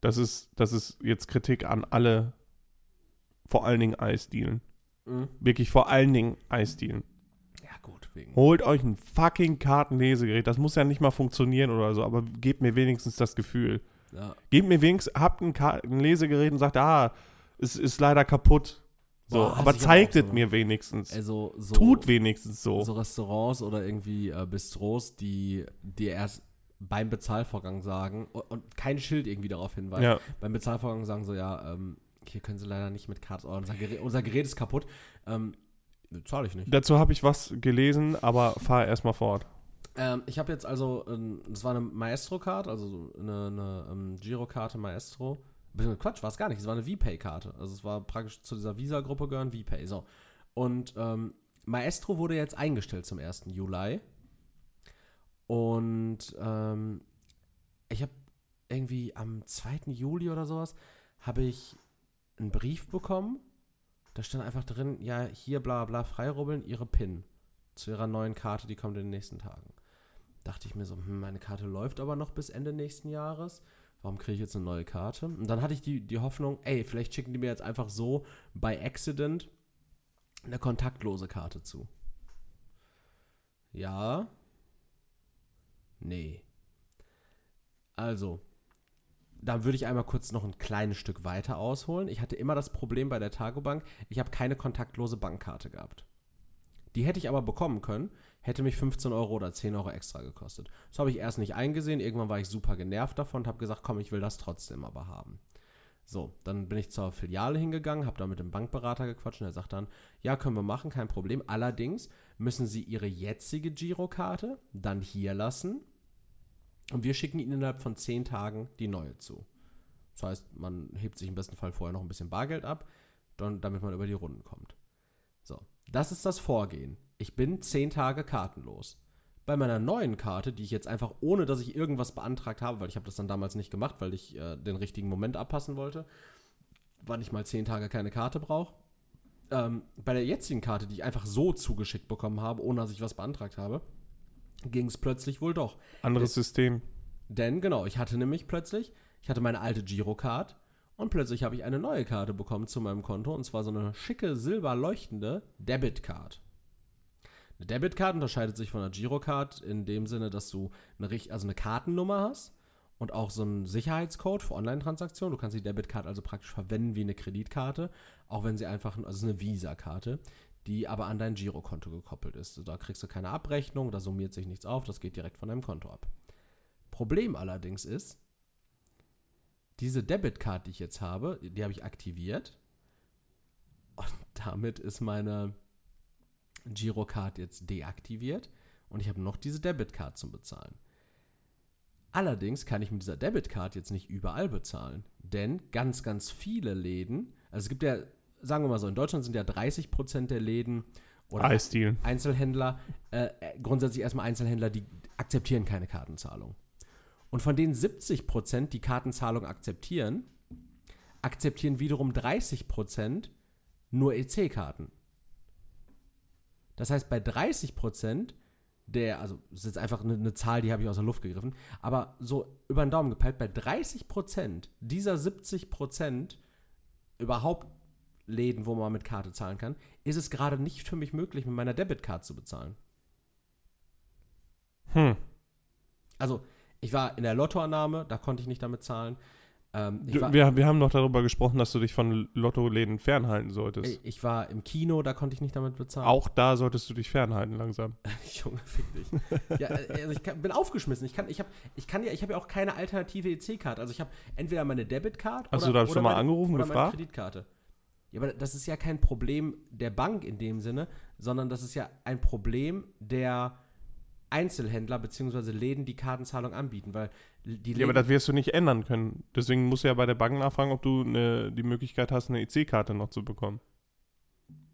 Speaker 1: Das ist, das ist jetzt Kritik an alle, vor allen Dingen Eisdielen.
Speaker 2: Mhm.
Speaker 1: Wirklich vor allen Dingen Eisdielen.
Speaker 2: Ja, gut. wegen.
Speaker 1: Holt euch ein fucking Kartenlesegerät. Das muss ja nicht mal funktionieren oder so, aber gebt mir wenigstens das Gefühl.
Speaker 2: Ja.
Speaker 1: Gebt mir wenigstens, habt ein, Lesegerät und sagt, ah, es ist leider kaputt. So,
Speaker 2: Boah,
Speaker 1: aber zeigt es
Speaker 2: so.
Speaker 1: mir wenigstens.
Speaker 2: Also so,
Speaker 1: Tut wenigstens so.
Speaker 2: so Restaurants oder irgendwie äh, Bistros, die dir erst beim Bezahlvorgang sagen und, und kein Schild irgendwie darauf hinweisen.
Speaker 1: Ja.
Speaker 2: Beim Bezahlvorgang sagen so, ja, ähm, hier können sie leider nicht mit Karte, unser, Gerät, unser Gerät ist kaputt. Ähm, zahle ich nicht.
Speaker 1: Dazu habe ich was gelesen, aber fahr erstmal fort.
Speaker 2: Ähm, ich habe jetzt also, ähm, das war eine Maestro-Card, also so eine, eine ähm, Girokarte Maestro. Quatsch, war es gar nicht, es war eine VPay-Karte. Also es war praktisch zu dieser Visa-Gruppe gehören, VPay. So. Und ähm, Maestro wurde jetzt eingestellt zum 1. Juli. Und ähm, ich habe irgendwie am 2. Juli oder sowas, habe ich einen Brief bekommen. Da stand einfach drin, ja, hier bla bla freirubbeln, ihre PIN zu ihrer neuen Karte, die kommt in den nächsten Tagen. Dachte ich mir so, hm, meine Karte läuft aber noch bis Ende nächsten Jahres. Warum kriege ich jetzt eine neue Karte? Und dann hatte ich die, die Hoffnung, ey, vielleicht schicken die mir jetzt einfach so bei Accident eine kontaktlose Karte zu. Ja. Nee. Also, da würde ich einmal kurz noch ein kleines Stück weiter ausholen. Ich hatte immer das Problem bei der Targobank, ich habe keine kontaktlose Bankkarte gehabt. Die hätte ich aber bekommen können, hätte mich 15 Euro oder 10 Euro extra gekostet. Das habe ich erst nicht eingesehen. Irgendwann war ich super genervt davon und habe gesagt, komm, ich will das trotzdem aber haben. So, dann bin ich zur Filiale hingegangen, habe da mit dem Bankberater gequatscht und er sagt dann, ja, können wir machen, kein Problem. Allerdings müssen Sie Ihre jetzige Girokarte dann hier lassen und wir schicken Ihnen innerhalb von 10 Tagen die neue zu. Das heißt, man hebt sich im besten Fall vorher noch ein bisschen Bargeld ab, dann, damit man über die Runden kommt. So, das ist das Vorgehen. Ich bin 10 Tage kartenlos. Bei meiner neuen Karte, die ich jetzt einfach, ohne dass ich irgendwas beantragt habe, weil ich habe das dann damals nicht gemacht, weil ich äh, den richtigen Moment abpassen wollte, wann ich mal 10 Tage keine Karte brauche. Ähm, bei der jetzigen Karte, die ich einfach so zugeschickt bekommen habe, ohne dass ich was beantragt habe, ging es plötzlich wohl doch.
Speaker 1: Anderes System.
Speaker 2: Denn genau, ich hatte nämlich plötzlich, ich hatte meine alte Girocard und plötzlich habe ich eine neue Karte bekommen zu meinem Konto und zwar so eine schicke silber leuchtende Debitcard. Eine Debitcard unterscheidet sich von einer Girocard in dem Sinne, dass du eine, also eine Kartennummer hast und auch so einen Sicherheitscode für Online-Transaktionen. Du kannst die Debitcard also praktisch verwenden wie eine Kreditkarte, auch wenn sie einfach, also eine Visa-Karte, die aber an dein Girokonto gekoppelt ist. Also da kriegst du keine Abrechnung, da summiert sich nichts auf, das geht direkt von deinem Konto ab. Problem allerdings ist, diese Debitcard, die ich jetzt habe, die habe ich aktiviert. Und <laughs> damit ist meine Girocard jetzt deaktiviert. Und ich habe noch diese Debitcard zum Bezahlen. Allerdings kann ich mit dieser Debitcard jetzt nicht überall bezahlen. Denn ganz, ganz viele Läden, also es gibt ja, sagen wir mal so, in Deutschland sind ja 30% der Läden oder
Speaker 1: Eisdeal.
Speaker 2: Einzelhändler, äh, äh, grundsätzlich erstmal Einzelhändler, die akzeptieren keine Kartenzahlung. Und von den 70%, die Kartenzahlung akzeptieren, akzeptieren wiederum 30% nur EC-Karten. Das heißt, bei 30% der, also das ist jetzt einfach eine, eine Zahl, die habe ich aus der Luft gegriffen, aber so über den Daumen gepeilt, bei 30% dieser 70% überhaupt Läden, wo man mit Karte zahlen kann, ist es gerade nicht für mich möglich, mit meiner Debitcard zu bezahlen.
Speaker 1: Hm.
Speaker 2: Also, ich war in der Lottoannahme, da konnte ich nicht damit zahlen. Ähm,
Speaker 1: Du, wir, wir haben noch darüber gesprochen, dass du dich von Lottoläden fernhalten solltest.
Speaker 2: ich, war im Kino, da konnte ich nicht damit bezahlen.
Speaker 1: Auch da solltest du dich fernhalten langsam. <laughs>
Speaker 2: Junge, fick dich. ja, äh, also ich kann, bin aufgeschmissen. Ich kann, ich habe, ich kann ja, ich habe ja auch keine alternative EC-Karte. Also ich habe entweder meine Debitcard
Speaker 1: Hast
Speaker 2: oder,
Speaker 1: du da schon mal
Speaker 2: meine,
Speaker 1: angerufen,
Speaker 2: oder meine? Kreditkarte. Ja, aber das ist ja kein Problem der Bank in dem Sinne, sondern das ist ja ein Problem der Einzelhändler bzw. Läden, die Kartenzahlung anbieten, weil die
Speaker 1: Ja, aber
Speaker 2: Läden,
Speaker 1: das wirst du nicht ändern können. Deswegen musst du ja bei der Bank nachfragen, ob du eine, die Möglichkeit hast, eine EC-Karte noch zu bekommen.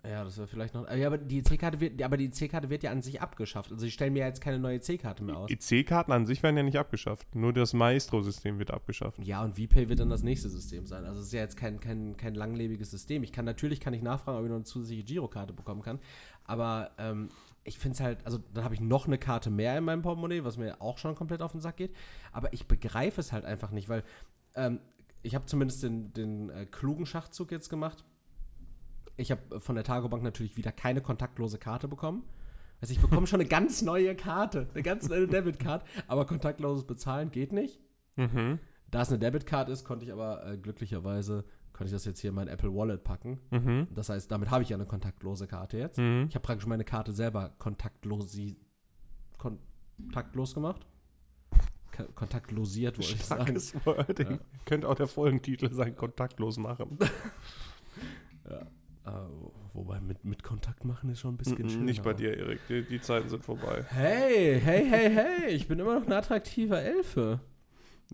Speaker 2: Ja, das wäre vielleicht noch. Ja, aber die EC-Karte wird, aber die EC-Karte wird ja an sich abgeschafft. Also sie stellen mir ja jetzt keine neue EC-Karte mehr aus.
Speaker 1: EC-Karten an sich werden ja nicht abgeschafft. Nur das Maestro-System wird abgeschafft.
Speaker 2: Ja, und VPay wird dann das nächste System sein. Also es ist ja jetzt kein, kein, kein langlebiges System. Ich kann natürlich kann ich nachfragen, ob ich noch eine zusätzliche Girokarte bekommen kann. Aber ähm, ich finde es halt, also dann habe ich noch eine Karte mehr in meinem Portemonnaie, was mir auch schon komplett auf den Sack geht. Aber ich begreife es halt einfach nicht, weil ähm, ich habe zumindest den, den äh, klugen Schachzug jetzt gemacht. Ich habe von der Targobank natürlich wieder keine kontaktlose Karte bekommen. Also ich bekomme schon eine <laughs> ganz neue Karte, eine ganz neue Debitcard, aber kontaktloses Bezahlen geht nicht.
Speaker 1: Mhm.
Speaker 2: Da es eine Debitcard ist, konnte ich aber äh, glücklicherweise, konnte ich das jetzt hier in mein Apple Wallet packen.
Speaker 1: Mhm.
Speaker 2: Das heißt, damit habe ich ja eine kontaktlose Karte jetzt.
Speaker 1: Mhm.
Speaker 2: Ich habe praktisch meine Karte selber kontaktlos, kontaktlos gemacht. Ka- Kontaktlosiert, wollte ich sagen.
Speaker 1: Wording.
Speaker 2: Ja.
Speaker 1: Könnte auch der Folgentitel sein, kontaktlos machen. <laughs> <laughs>
Speaker 2: Äh, wobei mit, mit Kontakt machen ist schon ein bisschen
Speaker 1: Mhm, Nicht bei dir, Erik. Die, die Zeiten sind vorbei.
Speaker 2: Hey, hey, hey, hey, ich bin immer noch ein attraktiver Elfe.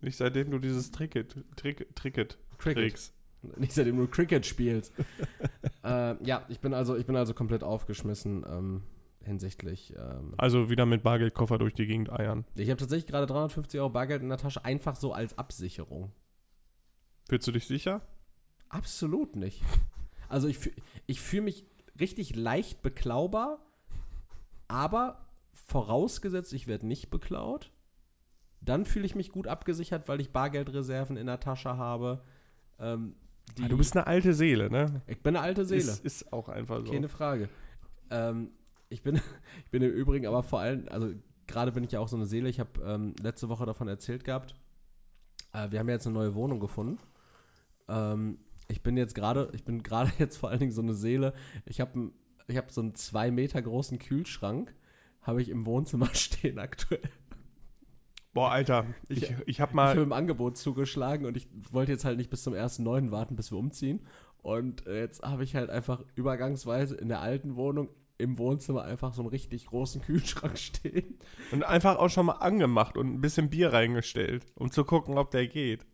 Speaker 1: Nicht seitdem du dieses Tricket, Trick, Tricket
Speaker 2: Cricket.
Speaker 1: trägst.
Speaker 2: Nicht seitdem du Cricket spielst. <laughs> äh, ja, ich bin also, ich bin also komplett aufgeschmissen ähm, hinsichtlich. Ähm,
Speaker 1: Also wieder mit Bargeldkoffer durch die Gegend eiern.
Speaker 2: ich habe tatsächlich gerade 350 Euro Bargeld in der Tasche, einfach so als Absicherung.
Speaker 1: Fühlst du dich sicher?
Speaker 2: Absolut nicht. Also ich, ich fühle mich richtig leicht beklaubar, aber vorausgesetzt, ich werde nicht beklaut, dann fühle ich mich gut abgesichert, weil ich Bargeldreserven in der Tasche habe. Ähm,
Speaker 1: Ah, du bist eine alte Seele, ne?
Speaker 2: ich bin eine alte Seele.
Speaker 1: Ist, ist auch einfach so.
Speaker 2: Keine Frage. Ähm, ich, bin, <laughs> ich bin im Übrigen aber vor allem, also gerade bin ich ja auch so eine Seele. Ich habe ähm, letzte Woche davon erzählt gehabt. Äh, wir haben ja jetzt eine neue Wohnung gefunden. Ähm, ich bin jetzt gerade, ich bin gerade jetzt vor allen Dingen so eine Seele. Ich habe ich hab so einen zwei Meter großen Kühlschrank, habe ich im Wohnzimmer <laughs> stehen aktuell.
Speaker 1: Boah, Alter, ich,
Speaker 2: Ich-
Speaker 1: ich hab
Speaker 2: Ich
Speaker 1: mal.
Speaker 2: habe im Angebot zugeschlagen und ich wollte jetzt halt nicht bis zum 1.9. warten, bis wir umziehen. Und äh, jetzt habe ich halt einfach übergangsweise in der alten Wohnung im Wohnzimmer einfach so einen richtig großen Kühlschrank <laughs> stehen.
Speaker 1: Und einfach auch schon mal angemacht und ein bisschen Bier reingestellt, um zu gucken, ob der geht.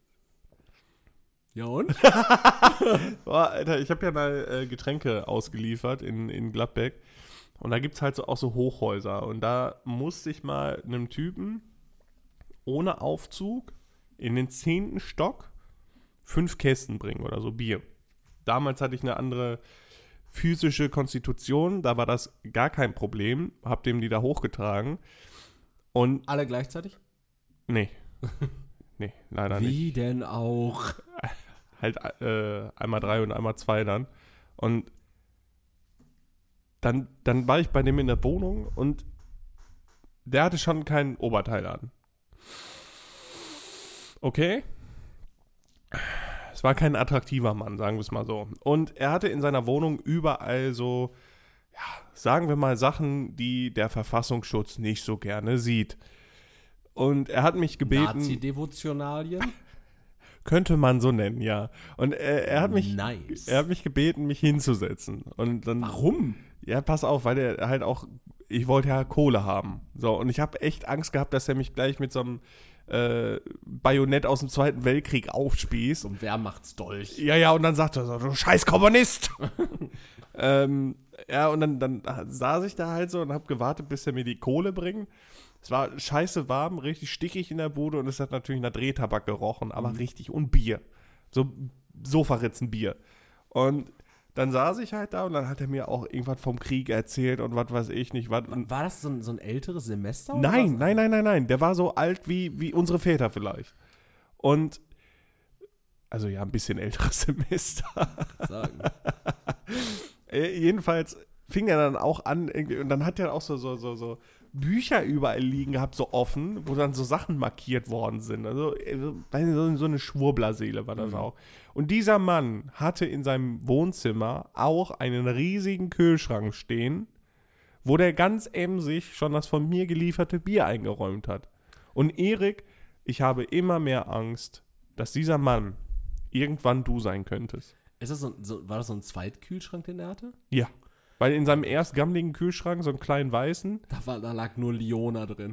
Speaker 2: Ja und? <laughs>
Speaker 1: Boah, Alter, ich habe ja mal äh, Getränke ausgeliefert in, in Gladbeck. Und da gibt es halt so, auch so Hochhäuser. Und da musste ich mal einem Typen ohne Aufzug in den zehnten Stock fünf Kästen bringen oder so Bier. Damals hatte ich eine andere physische Konstitution, da war das gar kein Problem. Hab dem die da hochgetragen. Und
Speaker 2: Alle gleichzeitig?
Speaker 1: nee. <laughs> nee, leider nicht.
Speaker 2: Wie denn auch? <laughs>
Speaker 1: halt äh, einmal drei und einmal zwei dann. Und dann, dann war ich bei dem in der Wohnung und der hatte schon kein Oberteil an. Okay. Es war kein attraktiver Mann, sagen wir es mal so. Und er hatte in seiner Wohnung überall so, ja, sagen wir mal Sachen, die der Verfassungsschutz nicht so gerne sieht. Und er hat mich gebeten,
Speaker 2: Nazi-Devotionalien?
Speaker 1: Könnte man so nennen, ja. Und er, er hat mich,
Speaker 2: Nice.
Speaker 1: er hat mich gebeten, mich hinzusetzen. Und dann,
Speaker 2: Warum?
Speaker 1: ja, pass auf, weil er halt auch, ich wollte ja Kohle haben. So, und ich habe echt Angst gehabt, dass er mich gleich mit so einem äh, Bajonett aus dem Zweiten Weltkrieg aufspießt.
Speaker 2: Zum Wehrmachtsdolch.
Speaker 1: Ja, ja, und dann sagt er so, du scheiß Kommunist. <laughs> ähm, ja, und dann, dann saß ich da halt so und habe gewartet, bis er mir die Kohle bringt. Es war scheiße warm, richtig stickig in der Bude und es hat natürlich nach Drehtabak gerochen, aber richtig und Bier. So Sofaritzenbier. Und dann saß ich halt da und dann hat er mir auch irgendwas vom Krieg erzählt und was weiß ich nicht. Was,
Speaker 2: War das so ein, so ein älteres Semester?
Speaker 1: Nein, nein, nein, nein, nein. Der war so alt wie, wie unsere Väter vielleicht. Und also ja, ein bisschen älteres <laughs> Semester.
Speaker 2: Sagen.
Speaker 1: Äh, jedenfalls fing er dann auch an, irgendwie, und dann hat er auch so, so, so, so Bücher überall liegen gehabt, so offen, wo dann so Sachen markiert worden sind. Also äh, so- eine Schwurblerseele war das
Speaker 2: Mhm.
Speaker 1: auch. Und dieser Mann hatte in seinem Wohnzimmer auch einen riesigen Kühlschrank stehen, wo der ganz emsig schon das von mir gelieferte Bier eingeräumt hat. Und Erik, ich habe immer mehr Angst, dass dieser Mann irgendwann du sein könntest.
Speaker 2: Ist das so, so, war das so ein Zweitkühlschrank, den er hatte?
Speaker 1: Ja. Weil in seinem erst gammeligen Kühlschrank, so einen kleinen weißen,
Speaker 2: Da, war, da lag nur Liona drin.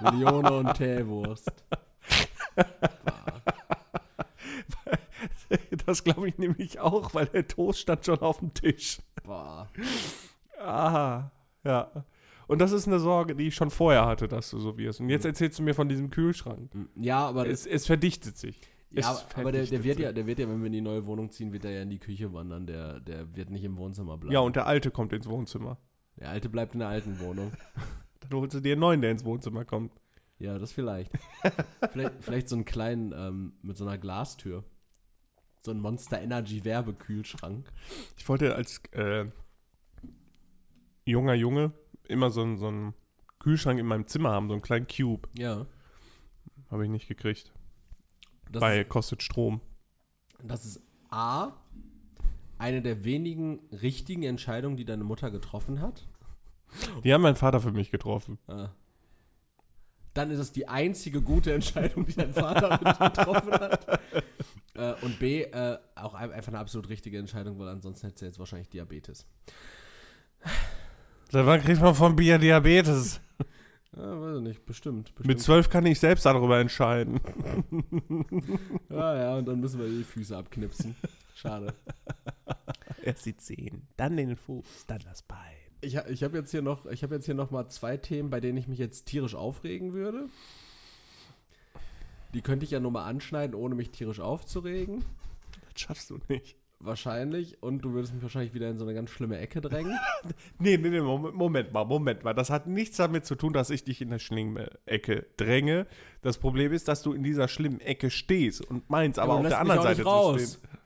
Speaker 2: <laughs> Liona und Teewurst. <laughs>
Speaker 1: das glaube ich nämlich auch, weil der Toast stand schon auf dem Tisch.
Speaker 2: Boah.
Speaker 1: Aha, ja. Und das ist eine Sorge, die ich schon vorher hatte, dass du so wirst. Und jetzt erzählst du mir von diesem Kühlschrank.
Speaker 2: Ja, aber,
Speaker 1: Es, es verdichtet sich.
Speaker 2: Ja, aber, der, der, wird ja, der wird ja, wenn wir in die neue Wohnung ziehen, wird er ja in die Küche wandern. Der, der wird nicht im Wohnzimmer bleiben.
Speaker 1: Ja, und der Alte kommt ins Wohnzimmer.
Speaker 2: der Alte bleibt in der alten Wohnung. <laughs>
Speaker 1: Dann holst du dir einen neuen, der ins Wohnzimmer kommt.
Speaker 2: Ja, das vielleicht. <laughs> vielleicht, vielleicht so einen kleinen ähm, mit so einer Glastür. So ein Monster Energy Werbekühlschrank.
Speaker 1: Ich wollte als, äh, junger Junge immer so, einen- so einen Kühlschrank in meinem Zimmer haben, so einen kleinen Cube.
Speaker 2: Ja.
Speaker 1: Habe ich nicht gekriegt.
Speaker 2: Das,
Speaker 1: Weil
Speaker 2: ist,
Speaker 1: kostet Strom.
Speaker 2: das ist A, eine der wenigen richtigen Entscheidungen, die deine Mutter getroffen hat.
Speaker 1: Die haben mein Vater für mich getroffen.
Speaker 2: Ah. Dann ist es die einzige gute Entscheidung, die dein Vater mit dir getroffen hat. <laughs> Äh, und B, äh, auch ein- einfach eine absolut richtige Entscheidung, weil ansonsten hättest du jetzt wahrscheinlich Diabetes.
Speaker 1: Seit wann kriegt man von Bier Diabetes? <laughs>
Speaker 2: Ja, weiß ich nicht, bestimmt. bestimmt.
Speaker 1: Mit zwölf kann ich selbst darüber entscheiden. <laughs>
Speaker 2: Ja, ja, und dann müssen wir die Füße abknipsen. Schade. <laughs>
Speaker 1: Erst die Zehen, dann den Fuß, dann das Bein.
Speaker 2: Ich, ich habe jetzt hier noch, ich habe jetzt hier noch mal zwei Themen, bei denen ich mich jetzt tierisch aufregen würde. Die könnte ich ja nur mal anschneiden, ohne mich tierisch aufzuregen.
Speaker 1: Das schaffst du nicht.
Speaker 2: Wahrscheinlich. Und du würdest mich wahrscheinlich wieder in so eine ganz schlimme Ecke drängen. <laughs>
Speaker 1: Nee, nee, nee, Moment, Moment mal, Moment mal. Das hat nichts damit zu tun, dass ich dich in der schlimmen Ecke dränge. Das Problem ist, dass du in dieser schlimmen Ecke stehst und meins aber
Speaker 2: du
Speaker 1: auf der anderen Seite
Speaker 2: nicht
Speaker 1: zu
Speaker 2: raus.
Speaker 1: stehen.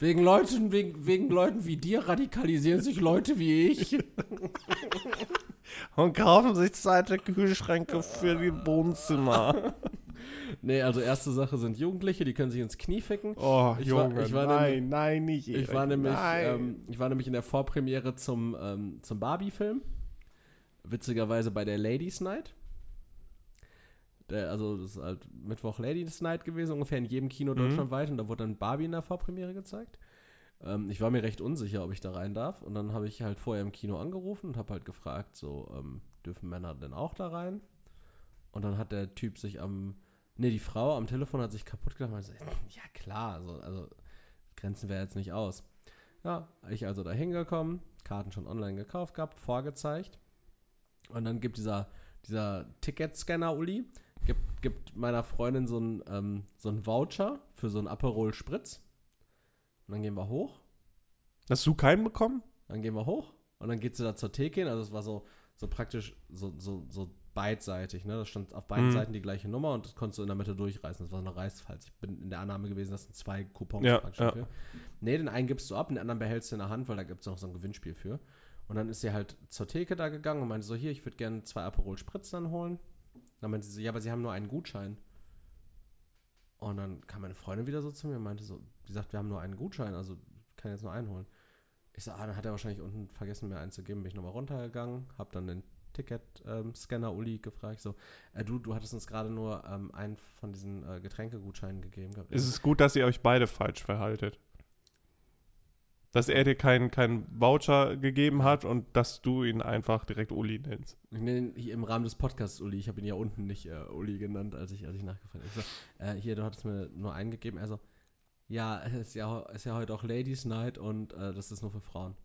Speaker 2: Wegen Leuten, wegen, wegen Leuten wie dir radikalisieren sich Leute wie ich. <laughs>
Speaker 1: Und kaufen sich zweite Kühlschränke für die Wohnzimmer. <laughs>
Speaker 2: nee, also erste Sache sind Jugendliche, die können sich ins Knie ficken.
Speaker 1: Oh,
Speaker 2: Ich war-
Speaker 1: Junge,
Speaker 2: ich war
Speaker 1: nein,
Speaker 2: nämlich-
Speaker 1: nein, nicht.
Speaker 2: Ich
Speaker 1: Erik,
Speaker 2: war nämlich, ähm, ich war nämlich in der Vorpremiere zum, ähm, zum Barbie-Film. Witzigerweise bei der Ladies Night. Der, also das ist halt Mittwoch Ladies Night gewesen, ungefähr in jedem Kino
Speaker 1: Mhm.
Speaker 2: deutschlandweit. Und da wurde dann Barbie in der Vorpremiere gezeigt. Ähm, ich war mir recht unsicher, ob ich da rein darf. Und dann habe ich halt vorher im Kino angerufen und habe halt gefragt, so, ähm, dürfen Männer denn auch da rein? Und dann hat der Typ sich am, nee, die Frau am Telefon hat sich kaputt gemacht und so, ja klar, also, also grenzen wir jetzt nicht aus. Ja, ich also da hingekommen, Karten schon online gekauft gehabt, vorgezeigt. Und dann gibt dieser, dieser Ticketscanner Uli, gibt, gibt meiner Freundin so einen ähm, so einen Voucher für so einen Aperol Spritz. Und dann gehen wir hoch.
Speaker 1: Hast du keinen bekommen?
Speaker 2: Dann gehen wir hoch und dann geht sie da zur Theke hin. Also es war so, so praktisch so, so, so beidseitig. Ne? Da stand auf beiden
Speaker 1: Mhm.
Speaker 2: Seiten die gleiche Nummer und das konntest du in der Mitte durchreißen. Das war so eine Reißfalls. Ich bin in der Annahme gewesen, das sind zwei Coupons
Speaker 1: Ja,
Speaker 2: praktisch
Speaker 1: ja.
Speaker 2: dafür. Nee, den einen gibst du ab, den anderen behältst du in der Hand, weil da gibt es noch so ein Gewinnspiel für. Und dann ist sie halt zur Theke da gegangen und meinte so, hier, ich würde gerne zwei Aperol Spritz dann holen. Dann meinte sie so, ja, aber sie haben nur einen Gutschein. Und dann kam meine Freundin wieder so zu mir und meinte so, die sagt, wir haben nur einen Gutschein, also ich kann jetzt nur einen holen. Ich so, ah, dann hat er wahrscheinlich unten vergessen, mir einen zu geben. Bin ich nochmal runtergegangen, hab dann den Ticket-Scanner Uli gefragt. So, äh, du, du hattest uns gerade nur ähm, einen von diesen äh, Getränkegutscheinen gegeben. gehabt.
Speaker 1: Es ist gut, dass ihr euch beide falsch verhaltet. Dass er dir keinen keinen Voucher gegeben hat und dass du ihn einfach direkt Uli nennst.
Speaker 2: Ich nenne ihn hier im Rahmen des Podcasts Uli. Ich habe ihn ja unten nicht äh, Uli genannt, als ich, als ich nachgefragt habe. So, äh, hier, du hattest mir nur einen gegeben. Er so, ja, es ist ja, ist ja heute auch Ladies Night und äh, das ist nur für Frauen.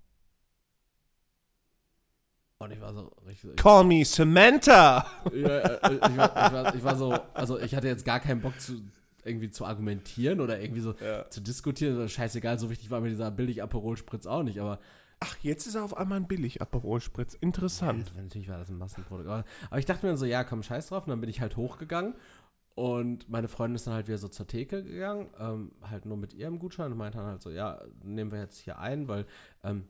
Speaker 2: Und ich war so richtig. Ich,
Speaker 1: Call me Samantha!
Speaker 2: ja, äh, ich, war, ich, war, ich war so, also ich hatte jetzt gar keinen Bock zu irgendwie zu argumentieren oder irgendwie so
Speaker 1: Ja.
Speaker 2: zu diskutieren. Scheißegal, so wichtig war mir dieser billig Aperol Spritz auch nicht, aber
Speaker 1: Ach, jetzt ist er auf einmal ein billig Aperol Spritz. Interessant.
Speaker 2: Ja, natürlich war das ein Massenprodukt. Aber, aber ich dachte mir dann so, ja, komm, scheiß drauf. Und dann bin ich halt hochgegangen. Und meine Freundin ist dann halt wieder so zur Theke gegangen, ähm, halt nur mit ihrem Gutschein und meinte dann halt so, ja, nehmen wir jetzt hier ein, weil ähm,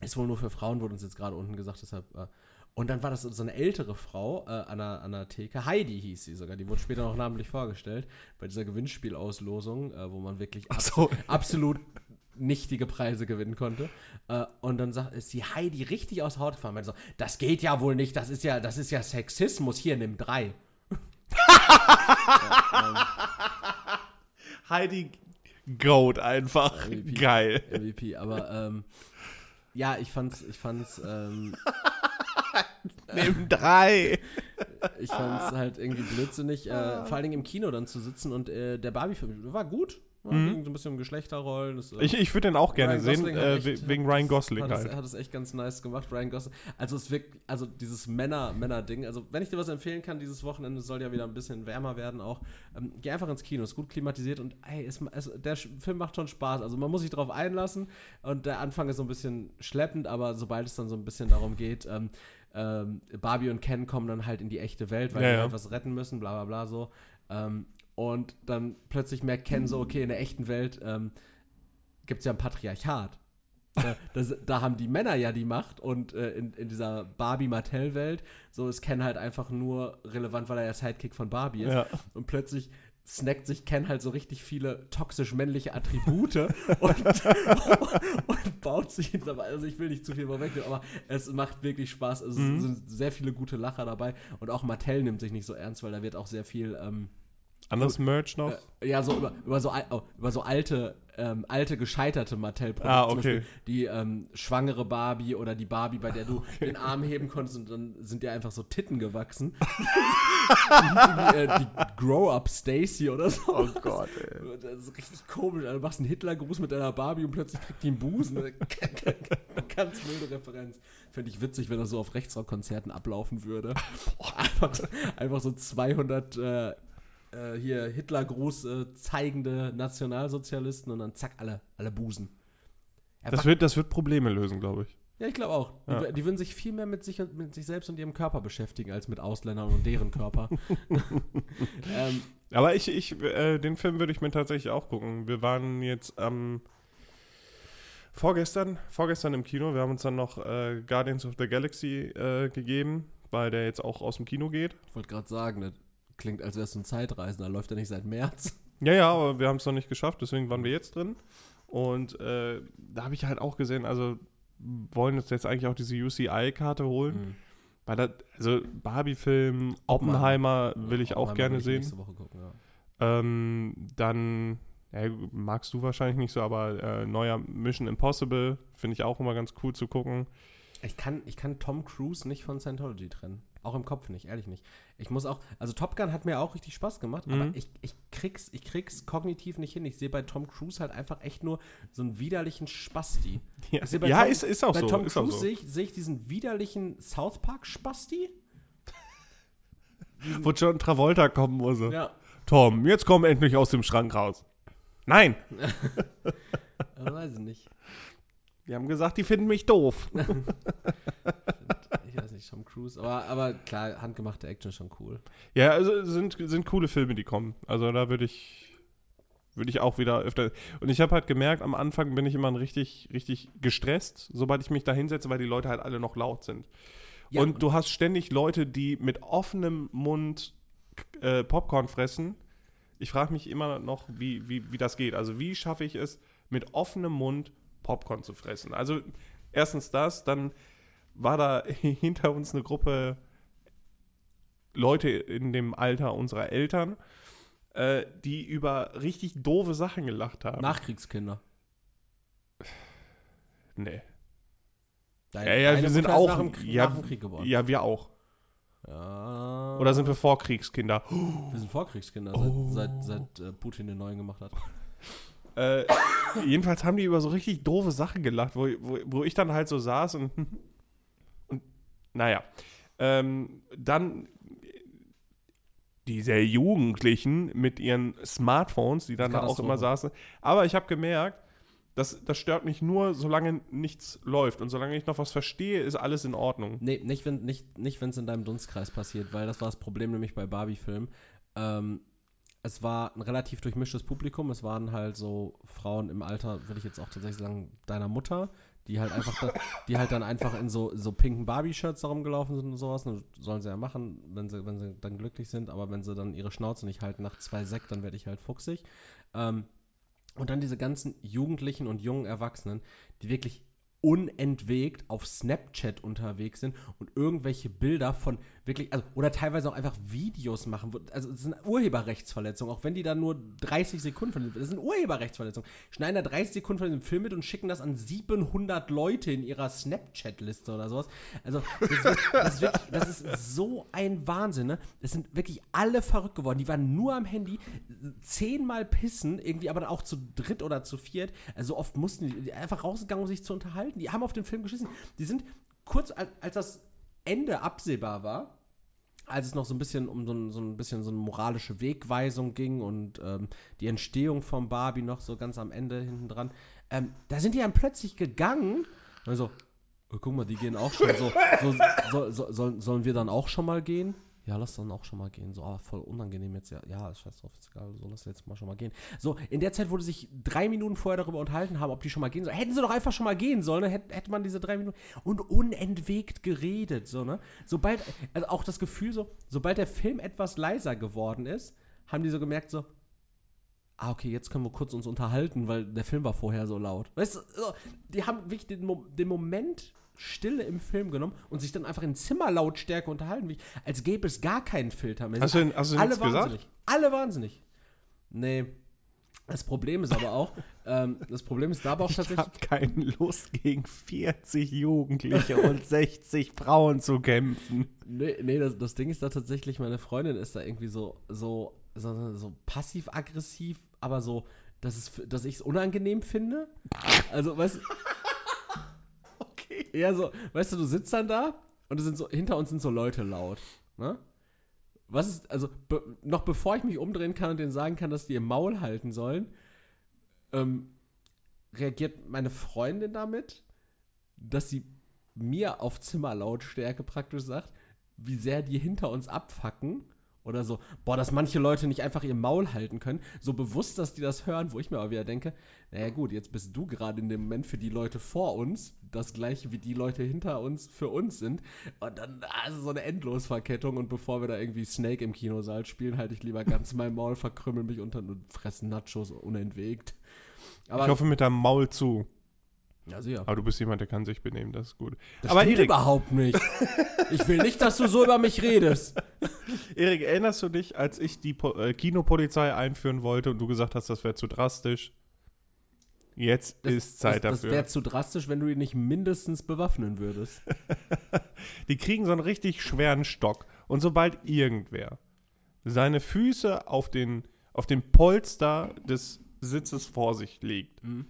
Speaker 2: ist wohl nur für Frauen, wurde uns jetzt gerade unten gesagt, deshalb. Äh, und dann war das so eine ältere Frau äh, an, der, an der Theke, Heidi hieß sie sogar, die wurde später noch namentlich vorgestellt, bei dieser Gewinnspielauslosung, äh, wo man wirklich
Speaker 1: Ach so.
Speaker 2: absolut nichtige Preise gewinnen konnte. Äh, und dann sagt, ist die Heidi richtig aus der Haut gefallen. Meinte so, das geht ja wohl nicht, das ist ja, das ist ja Sexismus, hier, nimm drei. <laughs>
Speaker 1: Heidi Goat einfach.
Speaker 2: MVP.
Speaker 1: Geil.
Speaker 2: MVP, aber ähm, ja, ich fand's, ich fand's, ähm, <laughs>
Speaker 1: Nimm drei.
Speaker 2: ich fand's halt irgendwie blödsinnig, äh, vor allen Dingen im Kino dann zu sitzen und äh, der Barbie-Film war gut. War ging so ein bisschen um Geschlechterrollen. Das, äh,
Speaker 1: Ich, ich würde den auch gerne
Speaker 2: Ryan
Speaker 1: sehen, äh,
Speaker 2: echt-
Speaker 1: we- wegen Ryan Gosling
Speaker 2: hat das,
Speaker 1: halt.
Speaker 2: hat es echt ganz nice gemacht, Ryan Gosling. Also es wirkt, also dieses Männer, Männer-Ding. Also wenn ich dir was empfehlen kann, dieses Wochenende soll ja wieder ein bisschen wärmer werden auch. Ähm, geh einfach ins Kino, ist gut klimatisiert und ey, es, es, der Film macht schon Spaß. Also man muss sich drauf einlassen und der Anfang ist so ein bisschen schleppend, aber sobald es dann so ein bisschen darum geht, ähm, ähm, Barbie und Ken kommen dann halt in die echte Welt, weil
Speaker 1: Ja,
Speaker 2: die
Speaker 1: ja.
Speaker 2: halt was retten müssen, bla bla bla so. Ähm, und dann plötzlich merkt Ken so, okay, in der echten Welt ähm, gibt es ja ein Patriarchat. das, da haben die Männer ja die Macht und äh, in, in dieser Barbie-Mattel-Welt, so ist Ken halt einfach nur relevant, weil er der Sidekick von Barbie ist.
Speaker 1: Ja.
Speaker 2: Und plötzlich snackt sich Ken halt so richtig viele toxisch männliche Attribute <laughs> und, <laughs> und baut sich aber also ich will nicht zu viel vorwegnehmen, aber es macht wirklich Spaß. Es
Speaker 1: Mhm.
Speaker 2: sind sehr viele gute Lacher dabei und auch Mattel nimmt sich nicht so ernst, weil da wird auch sehr viel ähm,
Speaker 1: Anderes Merch noch?
Speaker 2: äh, ja, so über, über, so, oh, über so alte, ähm, alte gescheiterte Mattel-Produkte.
Speaker 1: Ah, okay.
Speaker 2: Die ähm, schwangere Barbie oder die Barbie, bei der du <laughs> den Arm heben konntest und dann sind dir einfach so Titten gewachsen. <laughs> <laughs> die, äh, die Grow-Up Stacy oder so.
Speaker 1: Oh Gott, ey.
Speaker 2: Das ist richtig komisch. Also, du machst einen Hitlergruß mit deiner Barbie und plötzlich kriegt die einen Busen. Ganz wilde Referenz. Fände ich witzig, wenn das so auf Rechtsrock-Konzerten ablaufen würde. Einfach, einfach so 200 äh, äh, hier Hitlergruß äh, zeigende Nationalsozialisten und dann zack, alle, alle Busen.
Speaker 1: Das wird, das wird Probleme lösen, glaube ich.
Speaker 2: ja, ich glaube auch. Die,
Speaker 1: Ja.
Speaker 2: die würden sich viel mehr mit sich, mit sich selbst und ihrem Körper beschäftigen, als mit Ausländern und deren Körper. <laughs> <laughs> ähm,
Speaker 1: Aber ich, ich, äh, den Film würde ich mir tatsächlich auch gucken. Wir waren jetzt am vorgestern, vorgestern im Kino. Wir haben uns dann noch äh, Guardians of the Galaxy äh, gegeben, weil der jetzt auch aus dem Kino geht.
Speaker 2: ich wollte gerade sagen, das klingt, als wärst du ein Zeitreisender. Läuft er nicht seit März?
Speaker 1: Ja, ja, aber wir haben es noch nicht geschafft, deswegen waren wir jetzt drin. Und äh, da habe ich halt auch gesehen, also wollen uns jetzt eigentlich auch diese UCI-Karte holen.
Speaker 2: Mhm.
Speaker 1: Weil das, also Barbie-Film, Oppenheimer will ich auch
Speaker 2: Oppenheimer
Speaker 1: gerne
Speaker 2: ich
Speaker 1: sehen.
Speaker 2: Nächste Woche gucken, ja.
Speaker 1: Ähm, dann, ja, magst du wahrscheinlich nicht so, aber äh, neuer Mission Impossible finde ich auch immer ganz cool zu gucken.
Speaker 2: Ich kann, ich kann Tom Cruise nicht von Scientology trennen. Auch im Kopf nicht, ehrlich nicht. Ich muss auch, also Top Gun hat mir auch richtig Spaß gemacht, aber
Speaker 1: Mhm.
Speaker 2: ich, ich, krieg's, ich krieg's kognitiv nicht hin. Ich sehe bei Tom Cruise halt einfach echt nur so einen widerlichen Spasti. <laughs>
Speaker 1: Ja,
Speaker 2: bei
Speaker 1: ja
Speaker 2: Tom-
Speaker 1: ist, ist auch
Speaker 2: bei
Speaker 1: so.
Speaker 2: Tom
Speaker 1: ist
Speaker 2: Cruise
Speaker 1: so.
Speaker 2: sehe ich, sehe ich diesen widerlichen South Park Spasti. <laughs>
Speaker 1: Wo John Travolta kommen muss.
Speaker 2: Ja.
Speaker 1: Tom, jetzt komm endlich aus dem Schrank raus. Nein, <laughs>
Speaker 2: weiß ich nicht.
Speaker 1: die haben gesagt, die finden mich doof.
Speaker 2: Nicht, Tom Cruise. Aber, aber klar, handgemachte Action ist schon cool.
Speaker 1: Ja, also sind, sind coole Filme, die kommen. Also da würde ich, würde ich auch wieder öfter. Und ich habe halt gemerkt, am Anfang bin ich immer richtig, richtig gestresst, sobald ich mich da hinsetze, weil die Leute halt alle noch laut sind.
Speaker 2: Ja,
Speaker 1: und du hast ständig Leute, die mit offenem Mund äh, Popcorn fressen. Ich frage mich immer noch, wie, wie, wie das geht. Also wie schaffe ich es, mit offenem Mund Popcorn zu fressen? Also erstens das, dann war da <laughs> hinter uns eine Gruppe Leute in dem Alter unserer Eltern, äh, die über richtig doofe Sachen gelacht haben.
Speaker 2: Nachkriegskinder.
Speaker 1: nee.
Speaker 2: Dein-
Speaker 1: Ja, ja,
Speaker 2: deine
Speaker 1: wir sind
Speaker 2: Mutter
Speaker 1: auch.
Speaker 2: nach dem, Krieg-
Speaker 1: ja,
Speaker 2: nach dem Krieg geboren.
Speaker 1: ja, wir auch.
Speaker 2: Ja.
Speaker 1: Oder sind wir Vorkriegskinder?
Speaker 2: Wir sind Vorkriegskinder,
Speaker 1: Oh.
Speaker 2: seit, seit, seit äh, Putin den neuen gemacht hat. <laughs>
Speaker 1: Äh, jedenfalls haben die über so richtig doofe Sachen gelacht, wo, wo, wo ich dann halt so saß und <laughs> naja. Ähm, dann diese Jugendlichen mit ihren Smartphones, die dann da auch immer saßen. Aber ich habe gemerkt, das, das stört mich nur, solange nichts läuft. Und solange ich noch was verstehe, ist alles in Ordnung.
Speaker 2: Nee, nicht, wenn nicht, nicht es in deinem Dunstkreis passiert, weil das war das Problem nämlich bei Barbie-Filmen. Ähm, es war ein relativ durchmischtes Publikum. Es waren halt so Frauen im Alter, würde ich jetzt auch tatsächlich sagen, deiner Mutter, die halt einfach, da, die halt dann einfach in so, so pinken Barbie-Shirts da rumgelaufen sind und sowas. Und sollen sie ja machen, wenn sie, wenn sie dann glücklich sind. Aber wenn sie dann ihre Schnauze nicht halten nach zwei Sekt, dann werde ich halt fuchsig. Ähm, und dann diese ganzen Jugendlichen und jungen Erwachsenen, die wirklich unentwegt auf Snapchat unterwegs sind und irgendwelche Bilder von wirklich, also, oder teilweise auch einfach Videos machen. Also, das sind Urheberrechtsverletzungen, auch wenn die da nur 30 Sekunden von das sind Urheberrechtsverletzungen. Schneiden da 30 Sekunden von diesem Film mit und schicken das an 700 Leute in ihrer Snapchat-Liste oder sowas. Also, das ist, das ist wirklich, das ist so ein Wahnsinn, ne? Es sind wirklich alle verrückt geworden. Die waren nur am Handy, zehnmal pissen, irgendwie aber auch zu dritt oder zu viert. Also oft mussten die einfach rausgegangen, um sich zu unterhalten. Die haben auf den Film geschissen. Die sind kurz, als das Ende absehbar war, als es noch so ein bisschen um so ein, so ein bisschen so eine moralische Wegweisung ging und ähm, die Entstehung von Barbie noch so ganz am Ende hinten dran, ähm, da sind die dann plötzlich gegangen. Also, oh, guck mal, die gehen auch schon so. so, so, so soll, sollen wir dann auch schon mal gehen? Ja, lass dann auch schon mal gehen. So, ah, voll unangenehm jetzt. Ja, ja, scheiß drauf, ist egal. So, lass jetzt mal schon mal gehen. So, in der Zeit, wo die sich drei Minuten vorher darüber unterhalten haben, ob die schon mal gehen sollen, hätten sie doch einfach schon mal gehen sollen, ne? Hätte, hätte man diese drei Minuten und unentwegt geredet, so, ne? Sobald, also auch das Gefühl so, sobald der Film etwas leiser geworden ist, haben die so gemerkt, so, ah, okay, jetzt können wir kurz uns unterhalten, weil der Film war vorher so laut. Weißt du, die haben wirklich den, Mo den Moment Stille im Film genommen und sich dann einfach in Zimmerlautstärke unterhalten, als gäbe es gar keinen Filter mehr.
Speaker 1: Hast du, hast du
Speaker 2: Alle wahnsinnig.
Speaker 1: gesagt?
Speaker 2: Alle wahnsinnig. Nee. Das Problem ist aber auch, <laughs> ähm, das Problem ist da aber auch
Speaker 1: Ich
Speaker 2: tatsächlich.
Speaker 1: habe keine Lust, gegen 40 Jugendliche und <laughs> 60 Frauen zu kämpfen.
Speaker 2: Nee, nee das, das Ding ist da tatsächlich, meine Freundin ist da irgendwie so, so, so, so passiv-aggressiv, aber so, dass, es, dass ich es unangenehm finde. Also, weißt du, <laughs>
Speaker 1: Okay.
Speaker 2: eher so, weißt du, du sitzt dann da und es sind so, hinter uns sind so Leute laut. Ne? Was ist, also, be, noch bevor ich mich umdrehen kann und denen sagen kann, dass die ihr Maul halten sollen, ähm, reagiert meine Freundin damit, dass sie mir auf Zimmerlautstärke praktisch sagt, wie sehr die hinter uns abfacken. Oder so, boah, dass manche Leute nicht einfach ihr Maul halten können. So bewusst, dass die das hören, wo ich mir aber wieder denke, naja gut, jetzt bist du gerade in dem Moment für die Leute vor uns das gleiche wie die Leute hinter uns für uns sind. Und dann, also so eine Endlosverkettung. Und bevor wir da irgendwie Snake im Kinosaal spielen, halte ich lieber ganz mein Maul, verkrümmel mich unter und fresse Nachos unentwegt. Aber,
Speaker 1: ich hoffe mit deinem Maul zu.
Speaker 2: Ja.
Speaker 1: Aber du bist jemand, der kann sich benehmen, das ist gut.
Speaker 2: Das
Speaker 1: Aber
Speaker 2: stimmt
Speaker 1: Erik,
Speaker 2: überhaupt nicht. Ich will nicht, dass du so über mich redest. <laughs>
Speaker 1: Erik, erinnerst du dich, als ich die po äh, Kinopolizei einführen wollte und du gesagt hast, das wäre zu drastisch? Jetzt
Speaker 2: Das,
Speaker 1: ist Zeit
Speaker 2: das, Das
Speaker 1: dafür.
Speaker 2: wäre zu drastisch, wenn du ihn nicht mindestens bewaffnen würdest. <laughs>
Speaker 1: Die kriegen so einen richtig schweren Stock. Und sobald irgendwer seine Füße auf den, auf den Polster des Sitzes vor sich legt,
Speaker 2: Mhm.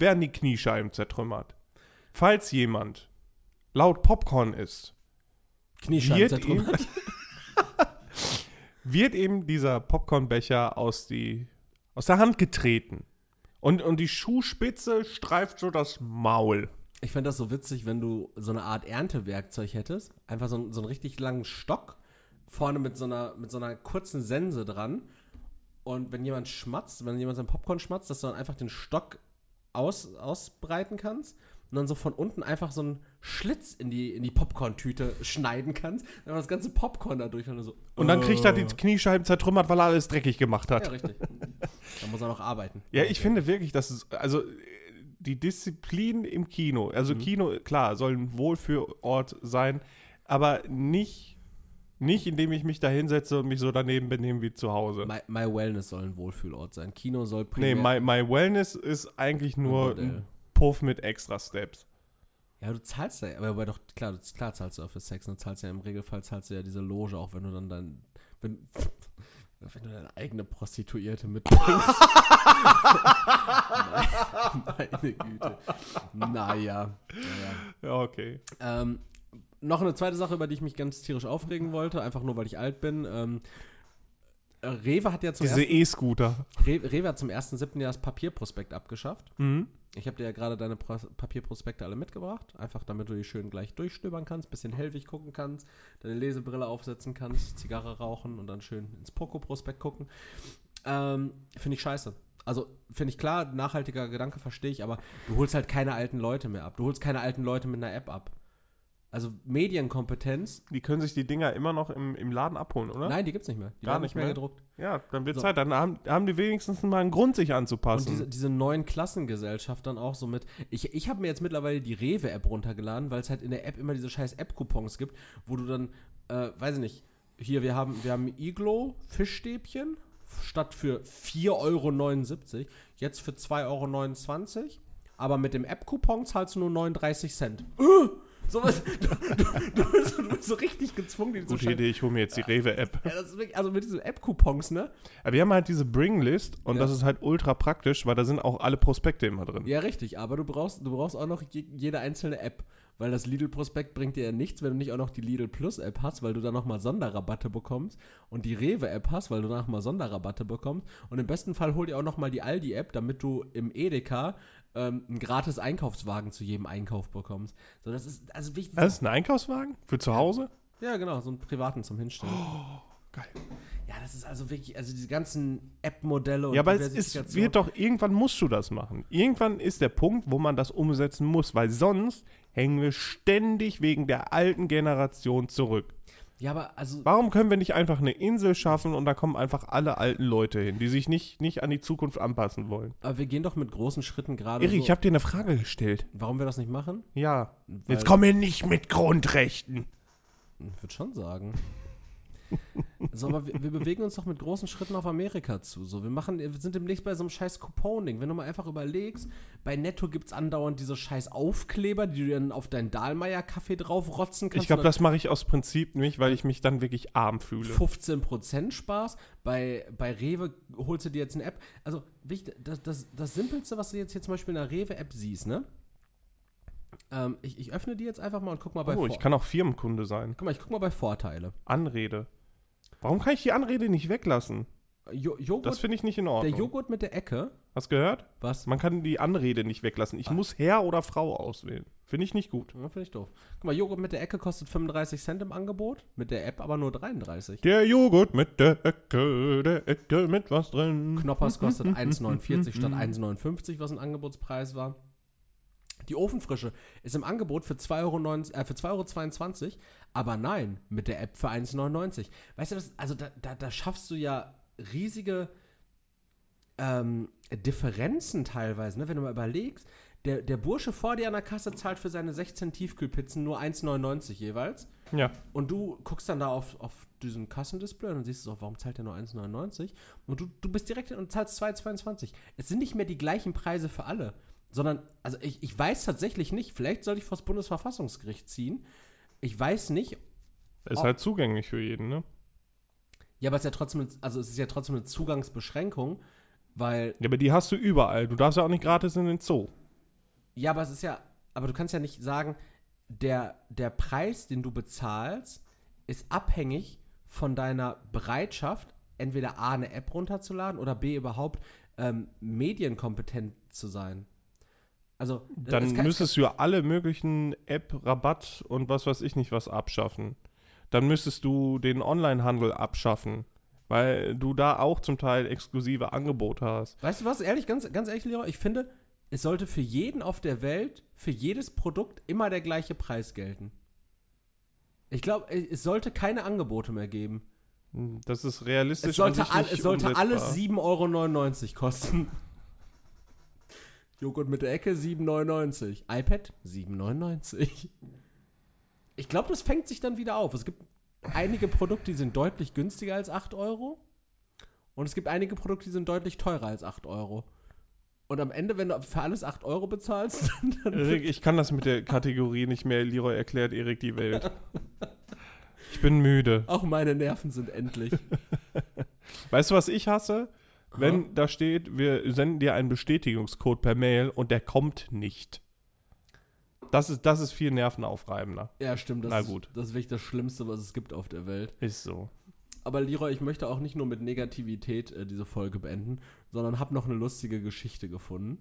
Speaker 1: Werden die Kniescheiben zertrümmert. Falls jemand laut Popcorn isst,
Speaker 2: Kniescheiben
Speaker 1: wird ihm,
Speaker 2: zertrümmert. <laughs>
Speaker 1: wird ihm dieser Popcornbecher aus, die, aus der Hand getreten. Und, und die Schuhspitze streift so das Maul.
Speaker 2: Ich fände das so witzig, wenn du so eine Art Erntewerkzeug hättest. Einfach so, einen- so einen richtig langen Stock, vorne mit so, einer, mit so einer kurzen Sense dran. Und wenn jemand schmatzt, wenn jemand sein Popcorn schmatzt, dass du dann einfach den Stock aus, ausbreiten kannst und dann so von unten einfach so einen Schlitz in die, in die Popcorn-Tüte schneiden kannst. Dann das ganze Popcorn da durch und dann so.
Speaker 1: Und dann kriegt er die
Speaker 2: äh.
Speaker 1: Kniescheiben zertrümmert, weil er alles dreckig gemacht hat.
Speaker 2: Ja, richtig. da muss er noch arbeiten.
Speaker 1: Ja, ich finde wirklich, dass es, also die Disziplin im Kino, also
Speaker 2: Mhm.
Speaker 1: Kino, klar, soll ein Wohlfühlort sein, aber nicht, nicht indem ich mich da hinsetze und mich so daneben benehme wie zu Hause.
Speaker 2: My, My Wellness soll ein Wohlfühlort sein. Kino soll
Speaker 1: nee,
Speaker 2: primär.
Speaker 1: my, my Wellness ist eigentlich nur ein Puff mit extra Steps.
Speaker 2: Ja, du zahlst ja, aber, doch, klar, du, klar zahlst du auch für Sex, und du zahlst ja im Regelfall zahlst du ja diese Loge, auch wenn du dann dein, wenn, <laughs> wenn du deine eigene Prostituierte mitbringst. <laughs> <laughs> Meine Güte. Naja. naja.
Speaker 1: Ja, okay.
Speaker 2: Ähm, noch eine zweite Sache, über die ich mich ganz tierisch aufregen wollte, einfach nur, weil ich alt bin. Ähm, äh, Rewe hat ja zum
Speaker 1: Diese
Speaker 2: ersten,
Speaker 1: E-Scooter.
Speaker 2: Re Rewe hat zum 1.7. ja das Papierprospekt abgeschafft.
Speaker 1: Mhm.
Speaker 2: Ich habe dir ja gerade deine Pro Papierprospekte alle mitgebracht. Einfach damit du die schön gleich durchstöbern kannst, bisschen hellwig gucken kannst, deine Lesebrille aufsetzen kannst, Zigarre rauchen und dann schön ins Poco-Prospekt gucken. Ähm, finde ich scheiße. Also finde ich klar, nachhaltiger Gedanke verstehe ich, aber du holst halt keine alten Leute mehr ab. Du holst keine alten Leute mit einer App ab. Also Medienkompetenz,
Speaker 1: Die können sich die Dinger immer noch im, im Laden abholen, oder?
Speaker 2: nein, die gibt's nicht mehr. Die
Speaker 1: Gar
Speaker 2: werden
Speaker 1: nicht
Speaker 2: mehr
Speaker 1: mehr?
Speaker 2: gedruckt.
Speaker 1: Ja, dann wird
Speaker 2: So.
Speaker 1: Zeit. Dann haben, haben die wenigstens mal einen Grund, sich
Speaker 2: Und
Speaker 1: anzupassen.
Speaker 2: diese, diese neuen Klassengesellschaft dann auch so mit. Ich, ich habe mir jetzt mittlerweile die Rewe-App runtergeladen, weil es halt in der App immer diese scheiß App-Coupons gibt, wo du dann, äh, weiß ich nicht, hier, wir haben, wir haben Iglo Fischstäbchen statt für 4,79 Euro, jetzt für 2,29 Euro, aber mit dem App-Coupon zahlst du nur 39 Cent. Uh, <laughs> sowas, du, du, du, bist, so- du bist so richtig gezwungen, die zu
Speaker 1: Gute
Speaker 2: scheiß-
Speaker 1: Idee, ich hole mir jetzt die Rewe-App.
Speaker 2: Ja, also mit diesen App-Coupons, ne?
Speaker 1: Aber wir haben halt diese Bring-List und
Speaker 2: Ja.
Speaker 1: das ist halt ultra praktisch, weil da sind auch alle Prospekte immer drin.
Speaker 2: Ja, richtig, aber du brauchst, du brauchst auch noch je, jede einzelne App. Weil das Lidl-Prospekt bringt dir ja nichts, wenn du nicht auch noch die Lidl Plus-App hast, weil du dann nochmal Sonderrabatte bekommst. Und die Rewe-App hast, weil du dann nochmal Sonderrabatte bekommst. Und im besten Fall hol dir auch nochmal die Aldi-App, damit du im Edeka ähm, einen gratis Einkaufswagen zu jedem Einkauf bekommst. So, das ist also wichtig.
Speaker 1: Das ist ein Einkaufswagen? Für zu Hause?
Speaker 2: Ja, genau, so einen privaten zum Hinstellen.
Speaker 1: Geil.
Speaker 2: Ja, das ist also wirklich, also diese ganzen App-Modelle und
Speaker 1: Ja, aber es ist, wird doch, irgendwann musst du das machen. Irgendwann ist der Punkt, wo man das umsetzen muss, weil sonst hängen wir ständig wegen der alten Generation zurück.
Speaker 2: Ja, aber also,
Speaker 1: Warum können wir nicht einfach eine Insel schaffen und da kommen einfach alle alten Leute hin, die sich nicht, nicht an die Zukunft anpassen wollen?
Speaker 2: aber wir gehen doch mit großen Schritten gerade
Speaker 1: Erik,
Speaker 2: so.
Speaker 1: ich habe dir eine Frage gestellt.
Speaker 2: Warum wir das nicht machen?
Speaker 1: Ja.
Speaker 2: Weil-
Speaker 1: Jetzt komm mir nicht mit Grundrechten.
Speaker 2: Ich würde schon sagen. So, aber wir, wir bewegen uns doch mit großen Schritten auf Amerika zu. So, wir machen, wir sind demnächst bei so einem scheiß Couponing. Wenn du mal einfach überlegst, bei Netto gibt es andauernd diese scheiß Aufkleber, die du dann auf deinen Dahlmeier-Kaffee draufrotzen kannst.
Speaker 1: Ich glaube, das mache ich aus Prinzip nicht, weil ich mich dann wirklich arm fühle.
Speaker 2: 15% Spaß. Bei, bei Rewe holst du dir jetzt eine App. Also, wichtig, das, das, das Simpelste, was du jetzt hier zum Beispiel in der Rewe-App siehst, ne? Ähm, ich, ich öffne die jetzt einfach mal und guck mal bei
Speaker 1: Oh,
Speaker 2: Vor-
Speaker 1: ich kann auch Firmenkunde sein.
Speaker 2: Guck mal, ich guck mal bei Vorteile.
Speaker 1: Anrede. Warum kann ich die Anrede nicht weglassen?
Speaker 2: Jo Joghurt,
Speaker 1: Das finde ich nicht in
Speaker 2: der
Speaker 1: Ordnung.
Speaker 2: Joghurt mit der Ecke.
Speaker 1: Hast gehört?
Speaker 2: Was?
Speaker 1: Man kann die Anrede nicht weglassen. Ich muss Herr oder Frau auswählen. Finde ich nicht gut.
Speaker 2: Ja, Finde ich doof. Guck mal, Joghurt mit der Ecke kostet 35 Cent im Angebot, mit der App aber nur 33.
Speaker 1: Der Joghurt mit der Ecke, der Ecke mit was drin.
Speaker 2: Knoppers kostet <laughs> 1,49 statt 1,59, was ein Angebotspreis war. Die Ofenfrische ist im Angebot für 2,09 Euro, äh, für 2,22 Euro, aber nein, mit der App für 1,99. Weißt du, das, also da, da, da schaffst du ja riesige ähm, Differenzen teilweise, ne? wenn du mal überlegst. Der, der Bursche vor dir an der Kasse zahlt für seine 16 Tiefkühlpizzen nur 1,99 jeweils.
Speaker 1: Ja.
Speaker 2: Und du guckst dann da auf, auf diesem Kassendisplay und dann siehst du so, warum zahlt der nur 1,99? Und du, du bist direkt und zahlst 2,22. Es sind nicht mehr die gleichen Preise für alle, sondern, also ich, ich weiß tatsächlich nicht, vielleicht sollte ich vor das Bundesverfassungsgericht ziehen. Ich weiß nicht,
Speaker 1: Ist halt zugänglich für jeden, ne?
Speaker 2: ja, aber es ist ja trotzdem, eine- also es ist ja trotzdem eine Zugangsbeschränkung, weil,
Speaker 1: Ja, aber die hast du überall. Du darfst ja auch nicht gratis in den Zoo.
Speaker 2: ja, aber es ist ja, aber du kannst ja nicht sagen, der, der Preis, den du bezahlst, ist abhängig von deiner Bereitschaft, entweder A, eine App runterzuladen oder B, überhaupt ähm, medienkompetent zu sein. Also,
Speaker 1: Dann
Speaker 2: kann- es
Speaker 1: müsstest du ja alle möglichen App-Rabatt und was weiß ich nicht was abschaffen. Dann müsstest du den Onlinehandel abschaffen, weil du da auch zum Teil exklusive Angebote hast.
Speaker 2: Weißt du was, ehrlich, ganz, ganz ehrlich, Leroy, ich finde, es sollte für jeden auf der Welt, für jedes Produkt immer der gleiche Preis gelten. Ich glaube, es sollte keine Angebote mehr geben.
Speaker 1: Das ist realistisch
Speaker 2: Es sollte,
Speaker 1: an sich
Speaker 2: all,
Speaker 1: nicht
Speaker 2: es sollte alles 7,99 Euro kosten. Joghurt mit der Ecke 7,99. iPad 7,99. Ich glaube, das fängt sich dann wieder auf. Es gibt einige Produkte, die sind deutlich günstiger als 8 Euro. Und es gibt einige Produkte, die sind deutlich teurer als 8 Euro. Und am Ende, wenn du für alles 8 Euro bezahlst, <laughs> dann
Speaker 1: Erik, ich kann das mit der Kategorie nicht mehr. Leroy erklärt Erik die Welt. Ich bin müde.
Speaker 2: auch meine Nerven sind endlich. <laughs>
Speaker 1: Weißt du, was ich hasse? Wenn da steht, wir senden dir einen Bestätigungscode per Mail und der kommt nicht. Das ist, das ist viel nervenaufreibender.
Speaker 2: Ja, stimmt. Das,
Speaker 1: Na
Speaker 2: ist-
Speaker 1: gut.
Speaker 2: das ist wirklich das Schlimmste, was es gibt auf der Welt.
Speaker 1: Ist so.
Speaker 2: Aber Leroy, ich möchte auch nicht nur mit Negativität äh, diese Folge beenden, sondern habe noch eine lustige Geschichte gefunden.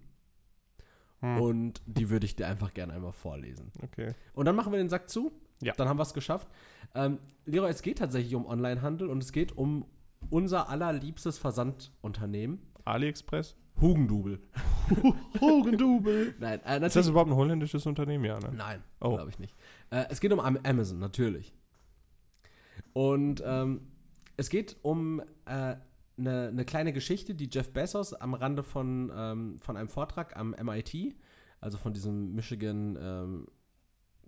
Speaker 1: Hm.
Speaker 2: Und die würde ich dir einfach gerne einmal vorlesen.
Speaker 1: Okay.
Speaker 2: Und dann machen wir den Sack zu.
Speaker 1: Ja.
Speaker 2: Dann haben wir es geschafft. Ähm, Leroy, es geht tatsächlich um Onlinehandel und es geht um unser allerliebstes Versandunternehmen.
Speaker 1: AliExpress?
Speaker 2: Hugendubel. <laughs>
Speaker 1: Hugendubel.
Speaker 2: Nein, äh,
Speaker 1: Ist das überhaupt ein holländisches Unternehmen? Ja, ne?
Speaker 2: Nein,
Speaker 1: Oh.
Speaker 2: glaube ich nicht. Äh, es geht um Am- Amazon, natürlich. Und ähm, es geht um äh, eine, eine kleine Geschichte, die Jeff Bezos am Rande von, ähm, von einem Vortrag am MIT, also von diesem Michigan ähm,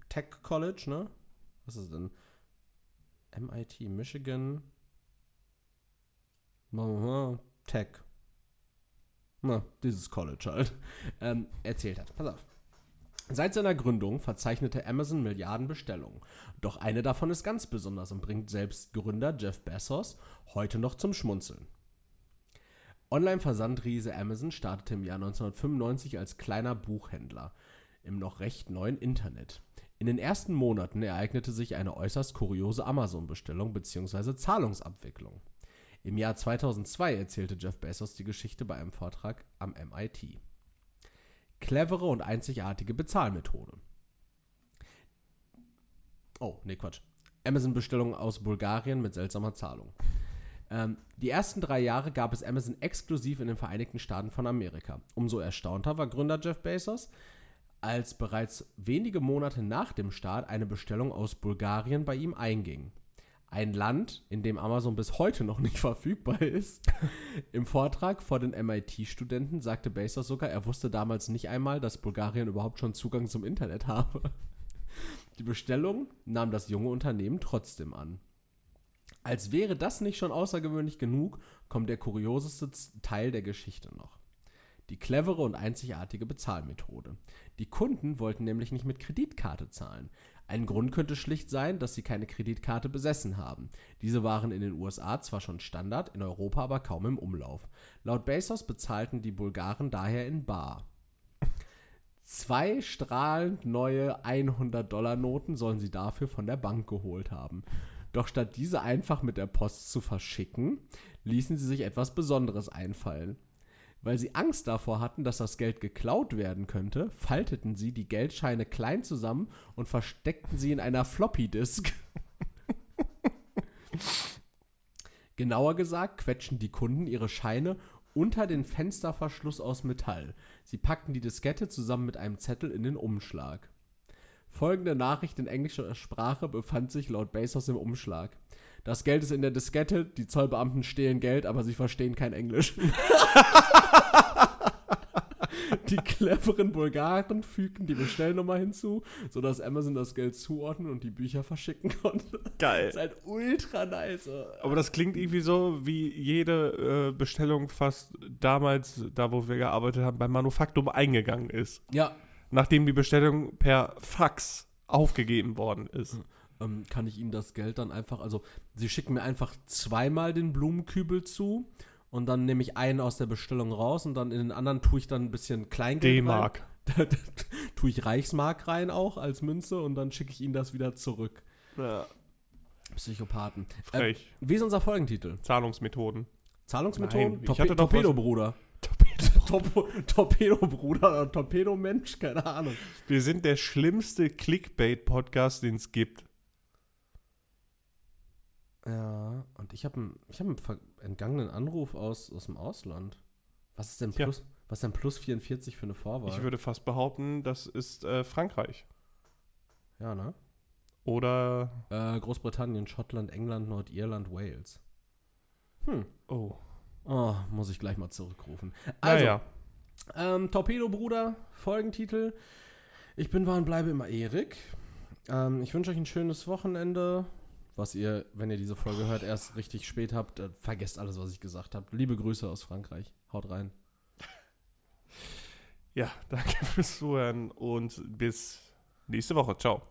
Speaker 2: Tech College, ne? Was ist es denn? MIT, Michigan Tech. Na, dieses College halt. Ähm, erzählt hat. Pass auf. Seit seiner Gründung verzeichnete Amazon Milliarden Bestellungen. Doch eine davon ist ganz besonders und bringt selbst Gründer Jeff Bezos heute noch zum Schmunzeln. Online-Versandriese Amazon startete im Jahr 1995 als kleiner Buchhändler im noch recht neuen Internet. In den ersten Monaten ereignete sich eine äußerst kuriose Amazon-Bestellung bzw. Zahlungsabwicklung. Im Jahr 2002 erzählte Jeff Bezos die Geschichte bei einem Vortrag am MIT. Clevere und einzigartige Bezahlmethode. Oh, nee, Quatsch. Amazon-Bestellungen aus Bulgarien mit seltsamer Zahlung. Ähm, die ersten drei Jahre gab es Amazon exklusiv in den Vereinigten Staaten von Amerika. Umso erstaunter war Gründer Jeff Bezos, als bereits wenige Monate nach dem Start eine Bestellung aus Bulgarien bei ihm einging. Ein Land, in dem Amazon bis heute noch nicht <laughs> verfügbar ist. Im Vortrag vor den MIT-Studenten sagte Bezos sogar, er wusste damals nicht einmal, dass Bulgarien überhaupt schon Zugang zum Internet habe. Die Bestellung nahm das junge Unternehmen trotzdem an. Als wäre das nicht schon außergewöhnlich genug, kommt der kurioseste Teil der Geschichte noch. Die clevere und einzigartige Bezahlmethode. Die Kunden wollten nämlich nicht mit Kreditkarte zahlen. Ein Grund könnte schlicht sein, dass sie keine Kreditkarte besessen haben. Diese waren in den USA zwar schon Standard, in Europa aber kaum im Umlauf. Laut Bezos bezahlten die Bulgaren daher in Bar. Zwei strahlend neue 100-Dollar-Noten sollen sie dafür von der Bank geholt haben. Doch statt diese einfach mit der Post zu verschicken, ließen sie sich etwas Besonderes einfallen. Weil sie Angst davor hatten, dass das Geld geklaut werden könnte, falteten sie die Geldscheine klein zusammen und versteckten sie in einer Floppy-Disk. <laughs> Genauer gesagt quetschen die Kunden ihre Scheine unter den Fensterverschluss aus Metall. Sie packten die Diskette zusammen mit einem Zettel in den Umschlag. Folgende Nachricht in englischer Sprache befand sich laut Bezos im Umschlag. Das Geld ist in der Diskette, die Zollbeamten stehlen Geld, aber sie verstehen kein Englisch. <laughs> die cleveren Bulgaren fügten die Bestellnummer hinzu, sodass Amazon das Geld zuordnen und die Bücher verschicken konnte.
Speaker 1: Geil.
Speaker 2: Das ist halt ultra nice.
Speaker 1: Aber das klingt irgendwie so, wie jede äh, Bestellung fast damals, da wo wir gearbeitet haben, beim Manufaktum eingegangen ist.
Speaker 2: Ja.
Speaker 1: Nachdem die Bestellung per Fax aufgegeben worden ist.
Speaker 2: Ähm, kann ich ihnen das Geld dann einfach, also sie schicken mir einfach zweimal den Blumenkübel zu und dann nehme ich einen aus der Bestellung raus und dann in den anderen tue ich dann ein bisschen Kleingeld
Speaker 1: D-Mark. <laughs>
Speaker 2: tue ich Reichsmark rein auch als Münze und dann schicke ich ihnen das wieder zurück.
Speaker 1: Ja.
Speaker 2: Psychopathen. Äh,
Speaker 1: Frech.
Speaker 2: wie ist unser Folgentitel?
Speaker 1: Zahlungsmethoden.
Speaker 2: Zahlungsmethoden?
Speaker 1: Nein, ich hatte doch
Speaker 2: Torpedo-Bruder. Torpedo. <laughs> Torpedo-Bruder oder Torpedo-Mensch? Keine Ahnung.
Speaker 1: Wir sind der schlimmste Clickbait-Podcast, den es gibt.
Speaker 2: Ja, und ich habe einen ich hab einen entgangenen Anruf aus, aus dem Ausland. Was ist denn plus, was ist denn plus 44 für eine Vorwahl?
Speaker 1: Ich würde fast behaupten, das ist äh, Frankreich.
Speaker 2: ja, ne?
Speaker 1: Oder.
Speaker 2: Äh, Großbritannien, Schottland, England, Nordirland, Wales. Hm.
Speaker 1: Oh.
Speaker 2: Oh, muss ich gleich mal zurückrufen. Also,
Speaker 1: naja.
Speaker 2: ähm, Torpedo-Bruder, Folgentitel. Ich bin, war und bleibe immer Erik. Ähm, ich wünsche euch ein schönes Wochenende. Was ihr, wenn ihr diese Folge hört, erst richtig spät habt. Vergesst alles, was ich gesagt habe. Liebe Grüße aus Frankreich. Haut rein.
Speaker 1: Ja, danke fürs Zuhören und bis nächste Woche. Ciao.